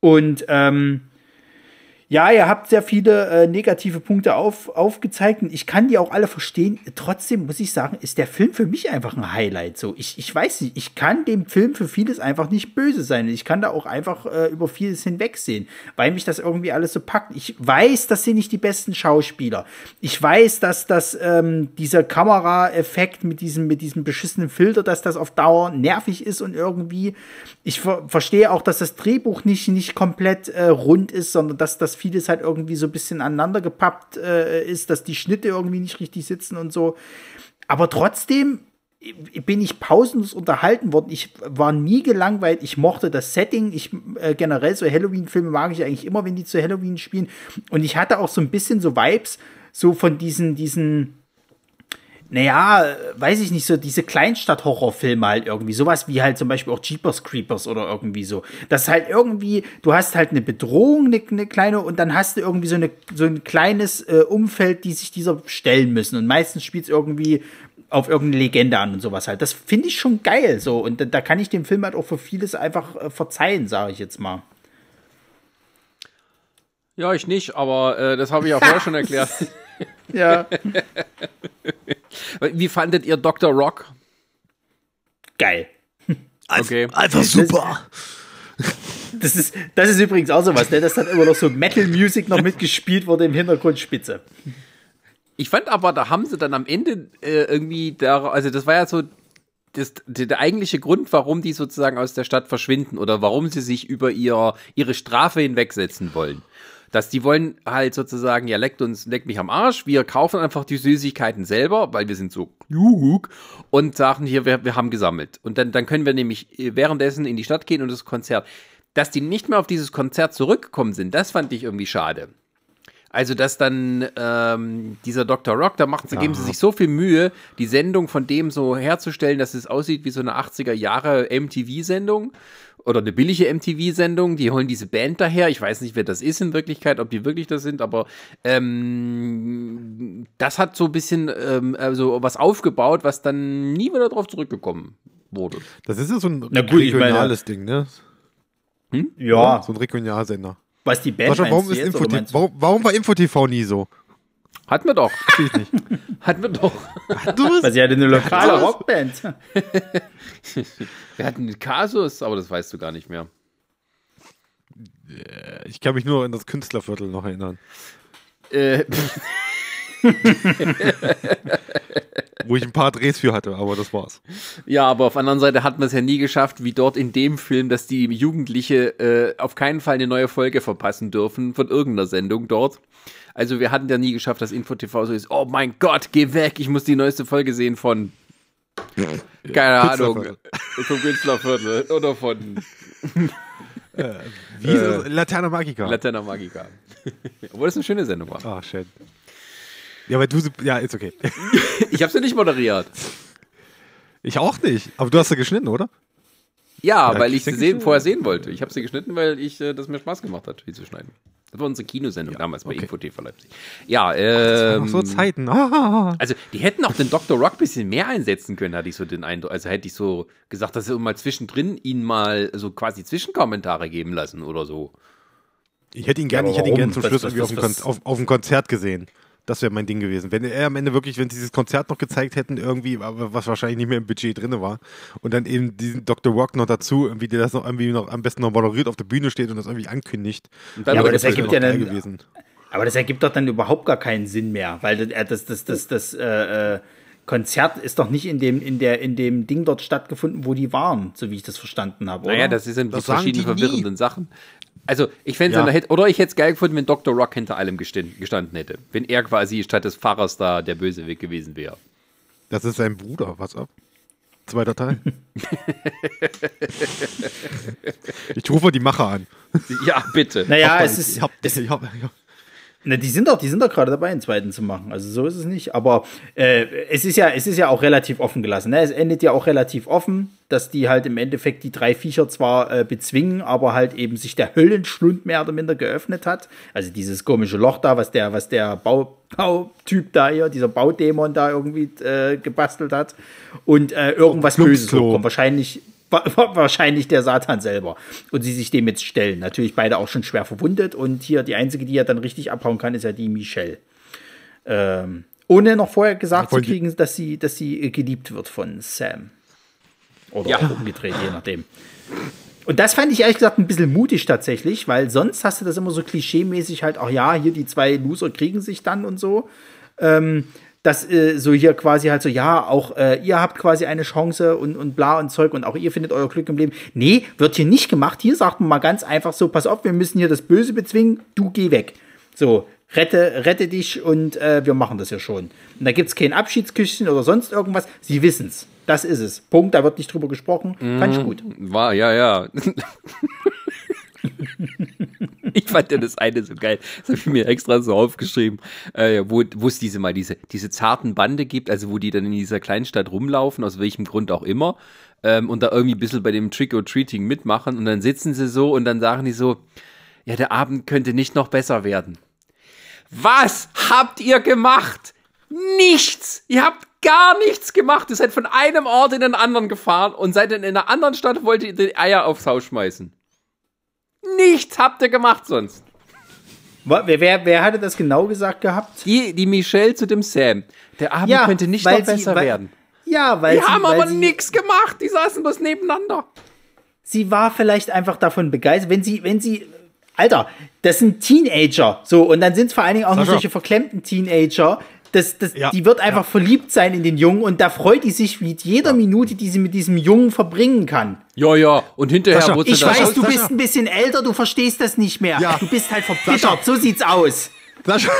Und, ähm, ja, ihr habt sehr viele äh, negative Punkte auf, aufgezeigt und ich kann die auch alle verstehen. Trotzdem muss ich sagen, ist der Film für mich einfach ein Highlight. So, ich, ich weiß nicht, ich kann dem Film für vieles einfach nicht böse sein. Ich kann da auch einfach äh, über vieles hinwegsehen, weil mich das irgendwie alles so packt. Ich weiß, das sind nicht die besten Schauspieler. Ich weiß, dass das ähm, dieser Kameraeffekt mit diesem, mit diesem beschissenen Filter, dass das auf Dauer nervig ist und irgendwie. Ich ver verstehe auch, dass das Drehbuch nicht, nicht komplett äh, rund ist, sondern dass das vieles halt irgendwie so ein bisschen aneinander gepappt äh, ist, dass die Schnitte irgendwie nicht richtig sitzen und so. Aber trotzdem bin ich pausenlos unterhalten worden. Ich war nie gelangweilt. Ich mochte das Setting. Ich äh, generell so Halloween-Filme mag ich eigentlich immer, wenn die zu Halloween spielen. Und ich hatte auch so ein bisschen so Vibes so von diesen diesen naja, weiß ich nicht, so diese Kleinstadt-Horrorfilme halt irgendwie. Sowas wie halt zum Beispiel auch Jeepers Creepers oder irgendwie so. Das ist halt irgendwie, du hast halt eine Bedrohung, eine, eine kleine, und dann hast du irgendwie so, eine, so ein kleines äh, Umfeld, die sich dieser stellen müssen. Und meistens spielt es irgendwie auf irgendeine Legende an und sowas halt. Das finde ich schon geil so. Und da, da, kann ich dem Film halt auch für vieles einfach äh, verzeihen, sage ich jetzt mal.
Ja, ich nicht, aber äh, das habe ich auch vorher schon erklärt.
ja.
Wie fandet ihr Dr. Rock?
Geil.
Okay.
Einfach super.
Das ist, das ist übrigens auch sowas, ne? dass dann immer noch so Metal-Music noch mitgespielt wurde im Hintergrund spitze.
Ich fand aber, da haben sie dann am Ende äh, irgendwie, da, also das war ja so das, der, der eigentliche Grund, warum die sozusagen aus der Stadt verschwinden oder warum sie sich über ihr, ihre Strafe hinwegsetzen wollen. Dass die wollen halt sozusagen, ja, leckt uns, leckt mich am Arsch, wir kaufen einfach die Süßigkeiten selber, weil wir sind so klug und sagen hier, wir, wir haben gesammelt. Und dann, dann können wir nämlich währenddessen in die Stadt gehen und das Konzert. Dass die nicht mehr auf dieses Konzert zurückgekommen sind, das fand ich irgendwie schade. Also, dass dann ähm, dieser Dr. Rock, da machen sie, geben sie sich so viel Mühe, die Sendung von dem so herzustellen, dass es aussieht wie so eine 80er Jahre MTV-Sendung oder eine billige MTV-Sendung. Die holen diese Band daher. Ich weiß nicht, wer das ist in Wirklichkeit, ob die wirklich das sind, aber ähm, das hat so ein bisschen ähm, also was aufgebaut, was dann nie wieder drauf zurückgekommen wurde.
Das ist ja so ein
Na gut, ich meine-
regionales Ding, ne?
Ja,
So ein Regionalsender.
was die Band
Sascha, warum, ist Info warum, warum war InfoTV nie so?
Hatten wir doch.
Ich nicht.
Hatten wir doch.
Weil sie hatte eine lokale Rockband.
Wir hatten Kasus, aber das weißt du gar nicht mehr.
Ich kann mich nur an das Künstlerviertel noch erinnern.
Äh,
Wo ich ein paar Drehs für hatte, aber das war's.
Ja, aber auf der anderen Seite hat man es ja nie geschafft, wie dort in dem Film, dass die Jugendliche äh, auf keinen Fall eine neue Folge verpassen dürfen von irgendeiner Sendung dort. Also wir hatten ja nie geschafft, dass InfoTV so ist, oh mein Gott, geh weg, ich muss die neueste Folge sehen von keine Ahnung, vom Künstlerviertel oder von
Wie ist das? Laterna Magica.
Laterna Magica. Obwohl das eine schöne Sendung war.
Ah, schön. Ja, aber du, ja, ist okay.
Ich habe sie nicht moderiert.
Ich auch nicht. Aber du hast ja geschnitten, oder?
Ja,
Ja,
weil ich sie sehen, vorher sehen wollte. Ich habe sie geschnitten, weil ich äh, das mir Spaß gemacht hat, die zu schneiden. Das war unsere Kinosendung damals bei
okay.
InfoTV Leipzig. Ja,
Das
ähm,
waren noch so Zeiten. Ah,
Also, die hätten auch den Dr. Rock ein bisschen mehr einsetzen können, hatte ich so den Eindruck. Also hätte ich so gesagt, dass sie mal zwischendrin ihn mal so quasi Zwischenkommentare geben lassen oder so.
ich hätte ihn gerne,
Ja,
ich hätte ihn
warum?
gerne zum
Was-
Schluss
was-
irgendwie
was-
Kon auf, auf dem Konzert gesehen. Das wäre mein Ding gewesen. Wenn er am Ende wirklich, wenn sie dieses Konzert noch gezeigt hätten, irgendwie, aber was wahrscheinlich nicht mehr im Budget drin war, und dann eben diesen Dr. Rock noch dazu, irgendwie, der das noch irgendwie noch am besten noch moderiert auf der Bühne steht und das irgendwie ankündigt.
Ja, aber das
es
ergibt ja dann-
gewesen.
Aber das ergibt doch dann überhaupt gar keinen Sinn mehr, weil das, das, das, das, das äh, äh, Konzert ist doch nicht in dem, in, der, in dem Ding dort stattgefunden, wo die waren, so wie ich das verstanden habe.
Naja,
oder?
das sind die
Das
verschiedenen verwirrenden Sachen. Also, ich fände
Ja.
es, oder ich hätte es geil gefunden, wenn Dr. Rock hinter allem gestanden, hätte. Wenn er quasi statt des Pfarrers da der Bösewicht gewesen wäre.
Das ist sein Bruder, was ab? Zweiter Teil. ich rufe die Macher an.
Ja, bitte.
naja,
Hab
es ist,
ich hab, ich hab, ich hab,
Na, die sind doch, die sind doch gerade dabei, einen zweiten zu machen. Also so ist es nicht. Aber äh, es ist ja, es ist ja auch relativ offen gelassen. Ne? Es endet ja auch relativ offen, dass die halt im Endeffekt die drei Viecher zwar äh, bezwingen, aber halt eben sich der Höllenschlund mehr oder minder geöffnet hat. Also dieses komische Loch da, was der, was der Bau, Bautyp da hier, dieser Baudämon da irgendwie äh, gebastelt hat. Und äh, irgendwas Böses hochkommt. Wahrscheinlich wa- wa- wahrscheinlich der Satan selber. Und sie sich dem jetzt stellen. Natürlich beide auch schon schwer verwundet. Und hier die einzige, die ja dann richtig abhauen kann, ist ja die Michelle. Ähm, ohne noch vorher gesagt zu kriegen, dass sie, dass sie äh, geliebt wird von Sam. Oder
Ja.
umgedreht, je nachdem. Und das fand ich ehrlich gesagt ein bisschen mutig tatsächlich, weil sonst hast du das immer so klischeemäßig halt, ach ja, hier die zwei Loser kriegen sich dann und so. Ähm, dass äh, so hier quasi halt so, ja, auch äh, ihr habt quasi eine Chance und, und bla und Zeug und auch ihr findet euer Glück im Leben. Nee, wird hier nicht gemacht. Hier sagt man mal ganz einfach so, pass auf, wir müssen hier das Böse bezwingen, du geh weg. So, rette, rette dich und äh, wir machen das ja schon. Und da gibt es kein Abschiedsküsschen oder sonst irgendwas. Sie wissen's. Das ist es. Punkt, da wird nicht drüber gesprochen. Fand ich gut.
War, ja, ja. ich fand ja das eine so geil. Das habe ich mir extra so aufgeschrieben, äh, wo wo es diese mal diese, diese zarten Bande gibt, also wo die dann in dieser Kleinstadt rumlaufen, aus welchem Grund auch immer, ähm, und da irgendwie ein bisschen bei dem Trick-or-Treating mitmachen und dann sitzen sie so und dann sagen die so, ja, der Abend könnte nicht noch besser werden. Was habt ihr gemacht? Nichts! Ihr habt gar nichts gemacht. Ihr seid von einem Ort in den anderen gefahren und seid in einer anderen Stadt, wollt ihr die Eier aufs Haus schmeißen. Nichts habt ihr gemacht sonst.
Wer, wer, wer hatte das genau gesagt gehabt?
Die, die Michelle zu dem Sam. Der Abend
Ja,
könnte nicht noch
sie-
besser
weil-
werden.
Ja, weil
Die
sie,
haben
weil
aber
sie,
nichts gemacht. Die saßen bloß nebeneinander.
sie war vielleicht einfach davon begeistert, wenn sie, wenn sie, Alter, das sind Teenager, so, und dann sind es vor allen Dingen auch noch
Sascha.
solche verklemmten Teenager, das, das,
Ja,
die wird einfach verliebt sein in den Jungen und da freut die sich mit jeder Minute, die sie mit diesem Jungen verbringen kann.
Ja, ja. Und hinterher
Sascha,
wurde sie
Ich
dann
weiß, du
Sascha.
bist ein bisschen älter, du verstehst das nicht mehr.
Ja.
Du bist halt
Sascha.
verbittert, so sieht's aus.
Sascha,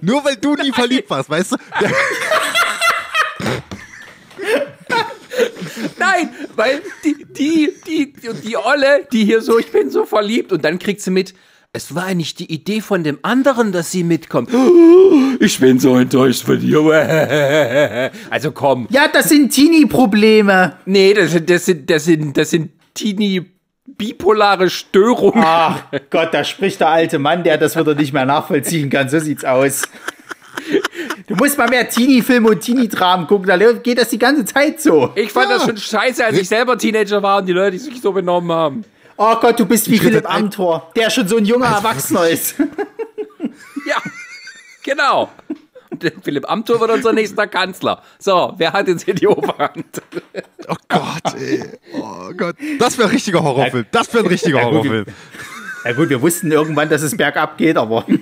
nur weil du nie verliebt warst, weißt du?
Nein, weil die, die, die, die Olle, die hier so, ich bin so verliebt und dann kriegt sie mit, es war nicht die Idee von dem anderen, dass sie mitkommt. Ich bin so enttäuscht von dir. Also komm.
Ja, das sind Teenie-Probleme.
Nee, das sind, das sind, das sind, das sind teeny bipolare Störungen.
Ach Gott, da spricht der alte Mann, der das wieder nicht mehr nachvollziehen kann. So sieht's aus. Du musst mal mehr Teenie-Filme und Teenie-Dramen gucken, da geht das die ganze Zeit so.
Ich fand das schon scheiße, als ich selber Teenager war und die Leute sich so benommen haben.
Oh Gott, du bist wie
Ich
Philipp Amthor, der schon so ein junger Erwachsener ist.
Ja, genau. Der Philipp Amthor wird unser nächster Kanzler. So, wer hat jetzt hier die Oberhand?
oh Gott, ey. Oh Gott. Das wäre ein richtiger Horrorfilm. Das wäre ein richtiger
Ja, gut,
Horrorfilm.
Na gut, wir wussten irgendwann, dass es bergab geht, aber.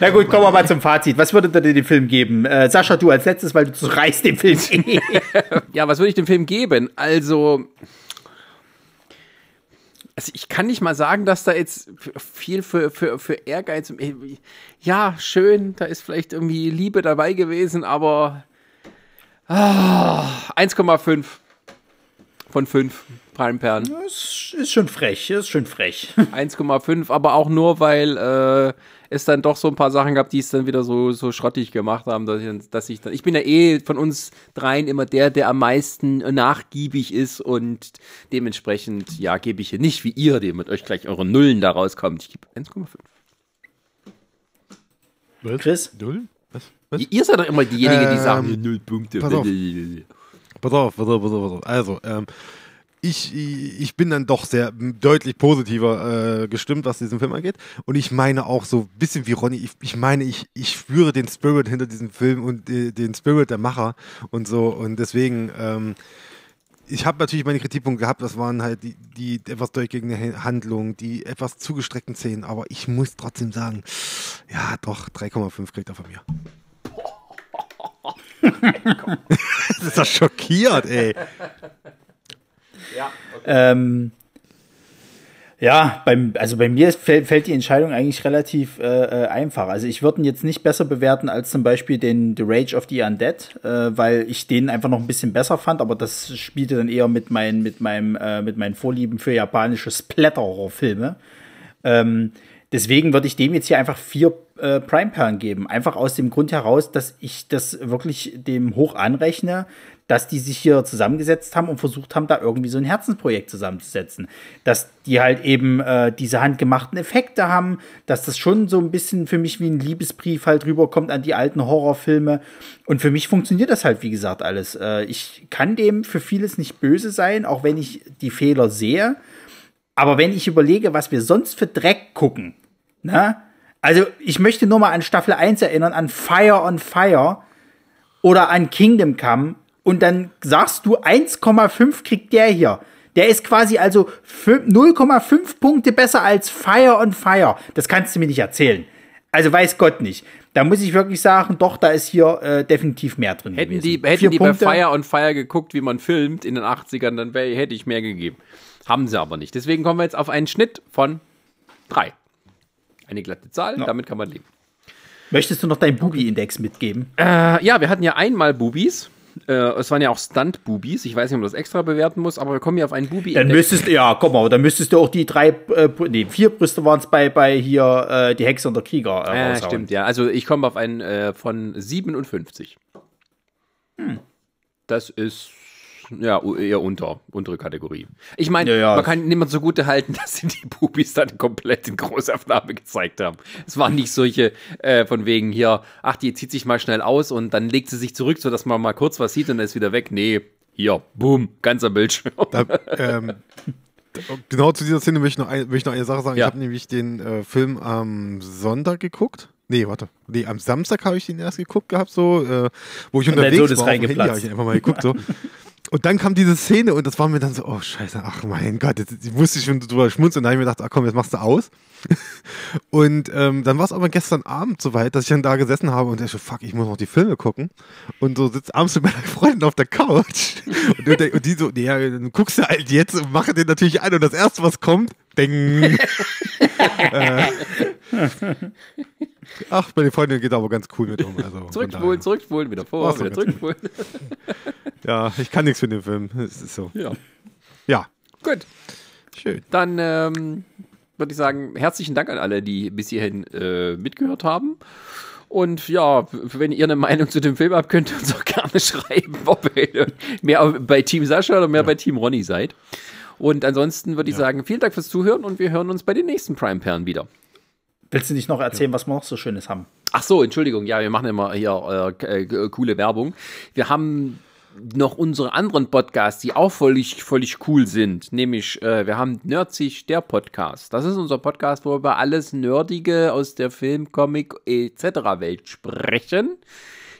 Na gut, kommen wir mal zum Fazit. Was würdet ihr denn dem Film geben? Äh, Sascha, du als letztes, weil du reißt den Film eh.
Ja, was würde ich dem Film geben? Also, also ich kann nicht mal sagen, dass da jetzt viel für, für, für Ehrgeiz. Ja, schön, da ist vielleicht irgendwie Liebe dabei gewesen, aber ah, 1,5 von 5 Palmperlen.
Das ist schon frech, ist schon frech.
1,5, aber auch nur, weil äh, es dann doch so ein paar Sachen gab, die es dann wieder so, so schrottig gemacht haben, dass ich, dass ich dann. Ich bin ja eh von uns dreien immer der, der am meisten nachgiebig ist und dementsprechend, ja, gebe ich hier nicht wie ihr, der mit euch gleich eure Nullen da rauskommt. Ich gebe 1,5.
Chris?
Null? Was? Was?
Ihr- seid doch immer diejenigen, die
Ähm,
sagen, null Punkte.
pass auf. Pass auf, pass auf, pass auf, pass auf. Also, ähm, ich, ich bin dann doch sehr deutlich positiver äh, gestimmt, was diesen Film angeht. Und ich meine auch so ein bisschen wie Ronny, ich, ich meine, ich, ich spüre den Spirit hinter diesem Film und äh, den Spirit der Macher und so. Und deswegen, ähm, ich habe natürlich meine Kritikpunkte gehabt, das waren halt die, die etwas durchgegangene Handlungen, die etwas zugestreckten Szenen, aber ich muss trotzdem sagen, ja, doch, 3,5 kriegt er von mir. das ist doch schockiert, ey.
Ähm, ja, beim, also bei mir fällt, fällt die Entscheidung eigentlich relativ äh, äh, einfach. Also ich würde ihn jetzt nicht besser bewerten als zum Beispiel den The Rage of the Undead, äh, weil ich den einfach noch ein bisschen besser fand, aber das spielte dann eher mit, mein, mit, meinem, äh, mit meinen Vorlieben für japanische Splatter-Horrorfilme. Ähm, deswegen würde ich dem jetzt hier einfach vier äh, Prime-Perlen geben. Einfach aus dem Grund heraus, dass ich das wirklich dem hoch anrechne, dass die sich hier zusammengesetzt haben und versucht haben, da irgendwie so ein Herzensprojekt zusammenzusetzen. Dass die halt eben äh, diese handgemachten Effekte haben, dass das schon so ein bisschen für mich wie ein Liebesbrief halt rüberkommt an die alten Horrorfilme. Und für mich funktioniert das halt, wie gesagt, alles. Äh, ich kann dem für vieles nicht böse sein, auch wenn ich die Fehler sehe. Aber wenn ich überlege, was wir sonst für Dreck gucken, ne? Also, ich möchte nur mal an Staffel 1 erinnern, an Fire on Fire oder an Kingdom Come. Und dann sagst du, 1,5 kriegt der hier. Der ist quasi also fün- 0,5 Punkte besser als Fire on Fire. Das kannst du mir nicht erzählen. Also weiß Gott nicht. Da muss ich wirklich sagen, doch, da ist hier äh, definitiv mehr drin.
Hätten
gewesen.
die,
Vier
hätten die bei. Fire on Fire geguckt, wie man filmt in den 80ern, dann wär, hätte ich mehr gegeben. Haben sie aber nicht. Deswegen kommen wir jetzt auf einen Schnitt von drei. Eine glatte Zahl, damit kann man leben.
Möchtest du noch deinen Bubi-Index mitgeben?
Äh, ja, wir hatten ja einmal Bubis. Äh, es waren ja auch Stunt-Bubis. Ich weiß nicht, ob man das extra bewerten muss, aber wir kommen hier auf einen bubi
Dann müsstest du, ja, komm mal, dann müsstest du auch die drei, äh, nee, vier Brüste waren es bei, bei hier äh, die Hexe und der Krieger. Äh,
Ja,
raushauen.
stimmt, ja. Also ich komme auf einen äh, von 57. Das ist ja eher unter, untere Kategorie. Ich meine,
Ja, ja.
man kann niemand so gute halten, dass sie die Bubis dann komplett in Großaufnahme gezeigt haben. Es waren nicht solche äh, von wegen hier, ach, die zieht sich mal schnell aus und dann legt sie sich zurück, sodass man mal kurz was sieht und dann ist wieder weg. Nee, hier, boom, ganzer Bildschirm.
Da, ähm, genau zu dieser Szene möchte ich noch, ein, möchte ich noch eine Sache sagen.
Ja.
Ich habe nämlich den äh, Film am Sonntag geguckt. Nee, warte. Nee, am Samstag habe ich den erst geguckt gehabt, so, äh, wo ich
Und
unterwegs
ist
war. auf dem Handy habe ich einfach mal geguckt, so. Und dann kam diese Szene und das war mir dann so, oh Scheiße, ach mein Gott, jetzt, musste ich schon drüber schmunzeln. Da habe ich mir gedacht, ach komm, jetzt machst du aus. Und ähm, dann war es aber gestern Abend soweit, dass ich dann da gesessen habe und ich so, fuck, ich muss noch die Filme gucken. Und so sitzt abends mit meiner Freundin auf der Couch. Und, und, und die so, ja, dann guckst du halt jetzt und mache den natürlich an. Und das erste, was kommt, bing. äh, ach, meine Freundin geht aber ganz cool mit um. Also
Zurückspulen, zurückspulen, wieder vor,
War's
wieder zurückspulen.
Ja, ich kann nichts für den Film. Es ist so.
Ja.
Ja,
Gut,
schön.
dann ähm, würde ich sagen, herzlichen Dank an alle, die bis hierhin äh, mitgehört haben. Und ja, wenn ihr eine Meinung zu dem Film habt, könnt ihr uns auch gerne schreiben, ob ihr mehr bei Team Sascha oder mehr bei Team Ronny seid. Und ansonsten würde ich sagen, vielen Dank fürs Zuhören und wir hören uns bei den nächsten Prime-Perlen wieder.
Willst du nicht noch erzählen, was wir noch so Schönes haben?
Ach so, Entschuldigung, ja, wir machen immer hier äh, k- äh, coole Werbung. Wir haben noch unsere anderen Podcasts, die auch völlig, völlig cool sind. Nämlich, äh, wir haben Nerdsig, der Podcast. Das ist unser Podcast, wo wir über alles Nerdige aus der Film, Comic etc. Welt sprechen.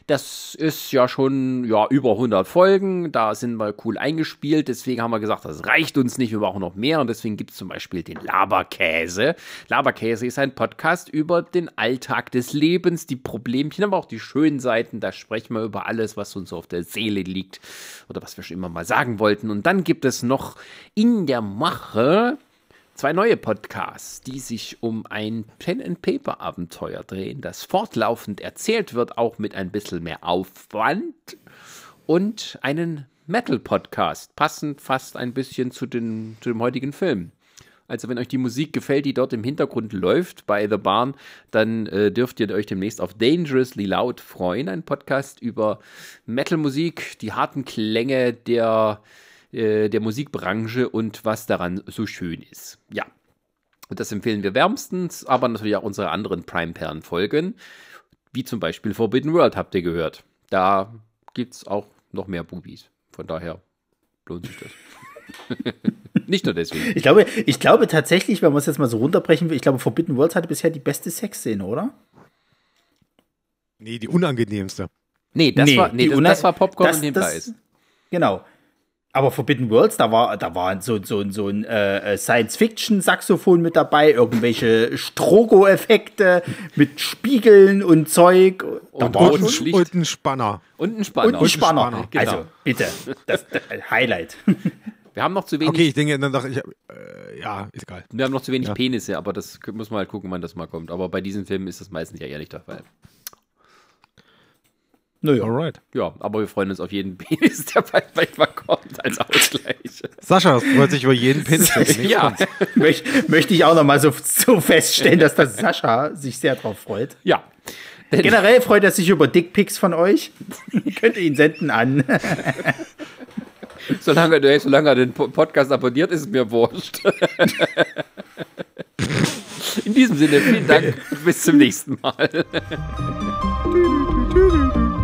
Das ist ja schon ja, über 100 Folgen. Da sind wir cool eingespielt. Deswegen haben wir gesagt, das reicht uns nicht. Wir brauchen noch mehr. Und deswegen gibt es zum Beispiel den Laberkäse. Laberkäse ist ein Podcast über den Alltag des Lebens, die Problemchen, aber auch die schönen Seiten. Da sprechen wir über alles, was uns auf der Seele liegt oder was wir schon immer mal sagen wollten. Und dann gibt es noch in der Mache Zwei neue Podcasts, die sich um ein Pen-and-Paper-Abenteuer drehen, das fortlaufend erzählt wird, auch mit ein bisschen mehr Aufwand. Und einen Metal-Podcast, passend fast ein bisschen zu, den, zu dem heutigen Film. Also wenn euch die Musik gefällt, die dort im Hintergrund läuft bei The Barn, dann äh, dürft ihr euch demnächst auf Dangerously Loud freuen. Ein Podcast über Metal-Musik, die harten Klänge der, äh, der Musikbranche und was daran so schön ist. Ja, und das empfehlen wir wärmstens, aber natürlich auch unsere anderen Prime-Perlen-Folgen, wie zum Beispiel Forbidden World, habt ihr gehört. Da gibt es auch noch mehr Bubis. Von daher lohnt sich das. Nicht nur deswegen.
Ich glaube, ich glaube tatsächlich, wenn man es jetzt mal so runterbrechen will, ich glaube, Forbidden Worlds hatte bisher die beste Sexszene, oder?
Nee, die unangenehmste.
Nee, das, war, nee, das, das war Popcorn
das-
und den
das-
Preis.
Genau. Aber Forbidden Worlds, da war, da war so, so, so ein äh, Science-Fiction-Saxophon mit dabei, irgendwelche Strogo-Effekte mit Spiegeln und Zeug. Da
Und
war
Boden
schon.
Und ein Spanner.
Und ein Spanner.
und ein Spanner.
Spanner,
genau.
Also, bitte. Das, das Highlight.
Wir haben noch zu wenig,
Okay, ich denke, dann dachte ich, äh, ja, ist egal.
wir haben noch zu wenig
Ja.
Penisse, aber das muss man halt gucken, wann das mal kommt. Aber bei diesen Filmen ist das meistens ja eher nicht der Fall.
Naja.
Alright.
Ja, aber wir freuen uns auf jeden Penis, der bald, bald mal kommt, als Ausgleich.
Sascha freut sich über jeden Penis. der
ja,
kommt.
Möcht, möchte ich auch noch mal so, so feststellen, dass der Sascha sich sehr drauf freut.
ja.
Generell freut er sich über Dickpics von euch. Könnt ihr ihn senden an.
solange, der- solange er den Po- Podcast abonniert, ist es mir wurscht. In diesem Sinne, vielen Dank. Bis zum nächsten Mal.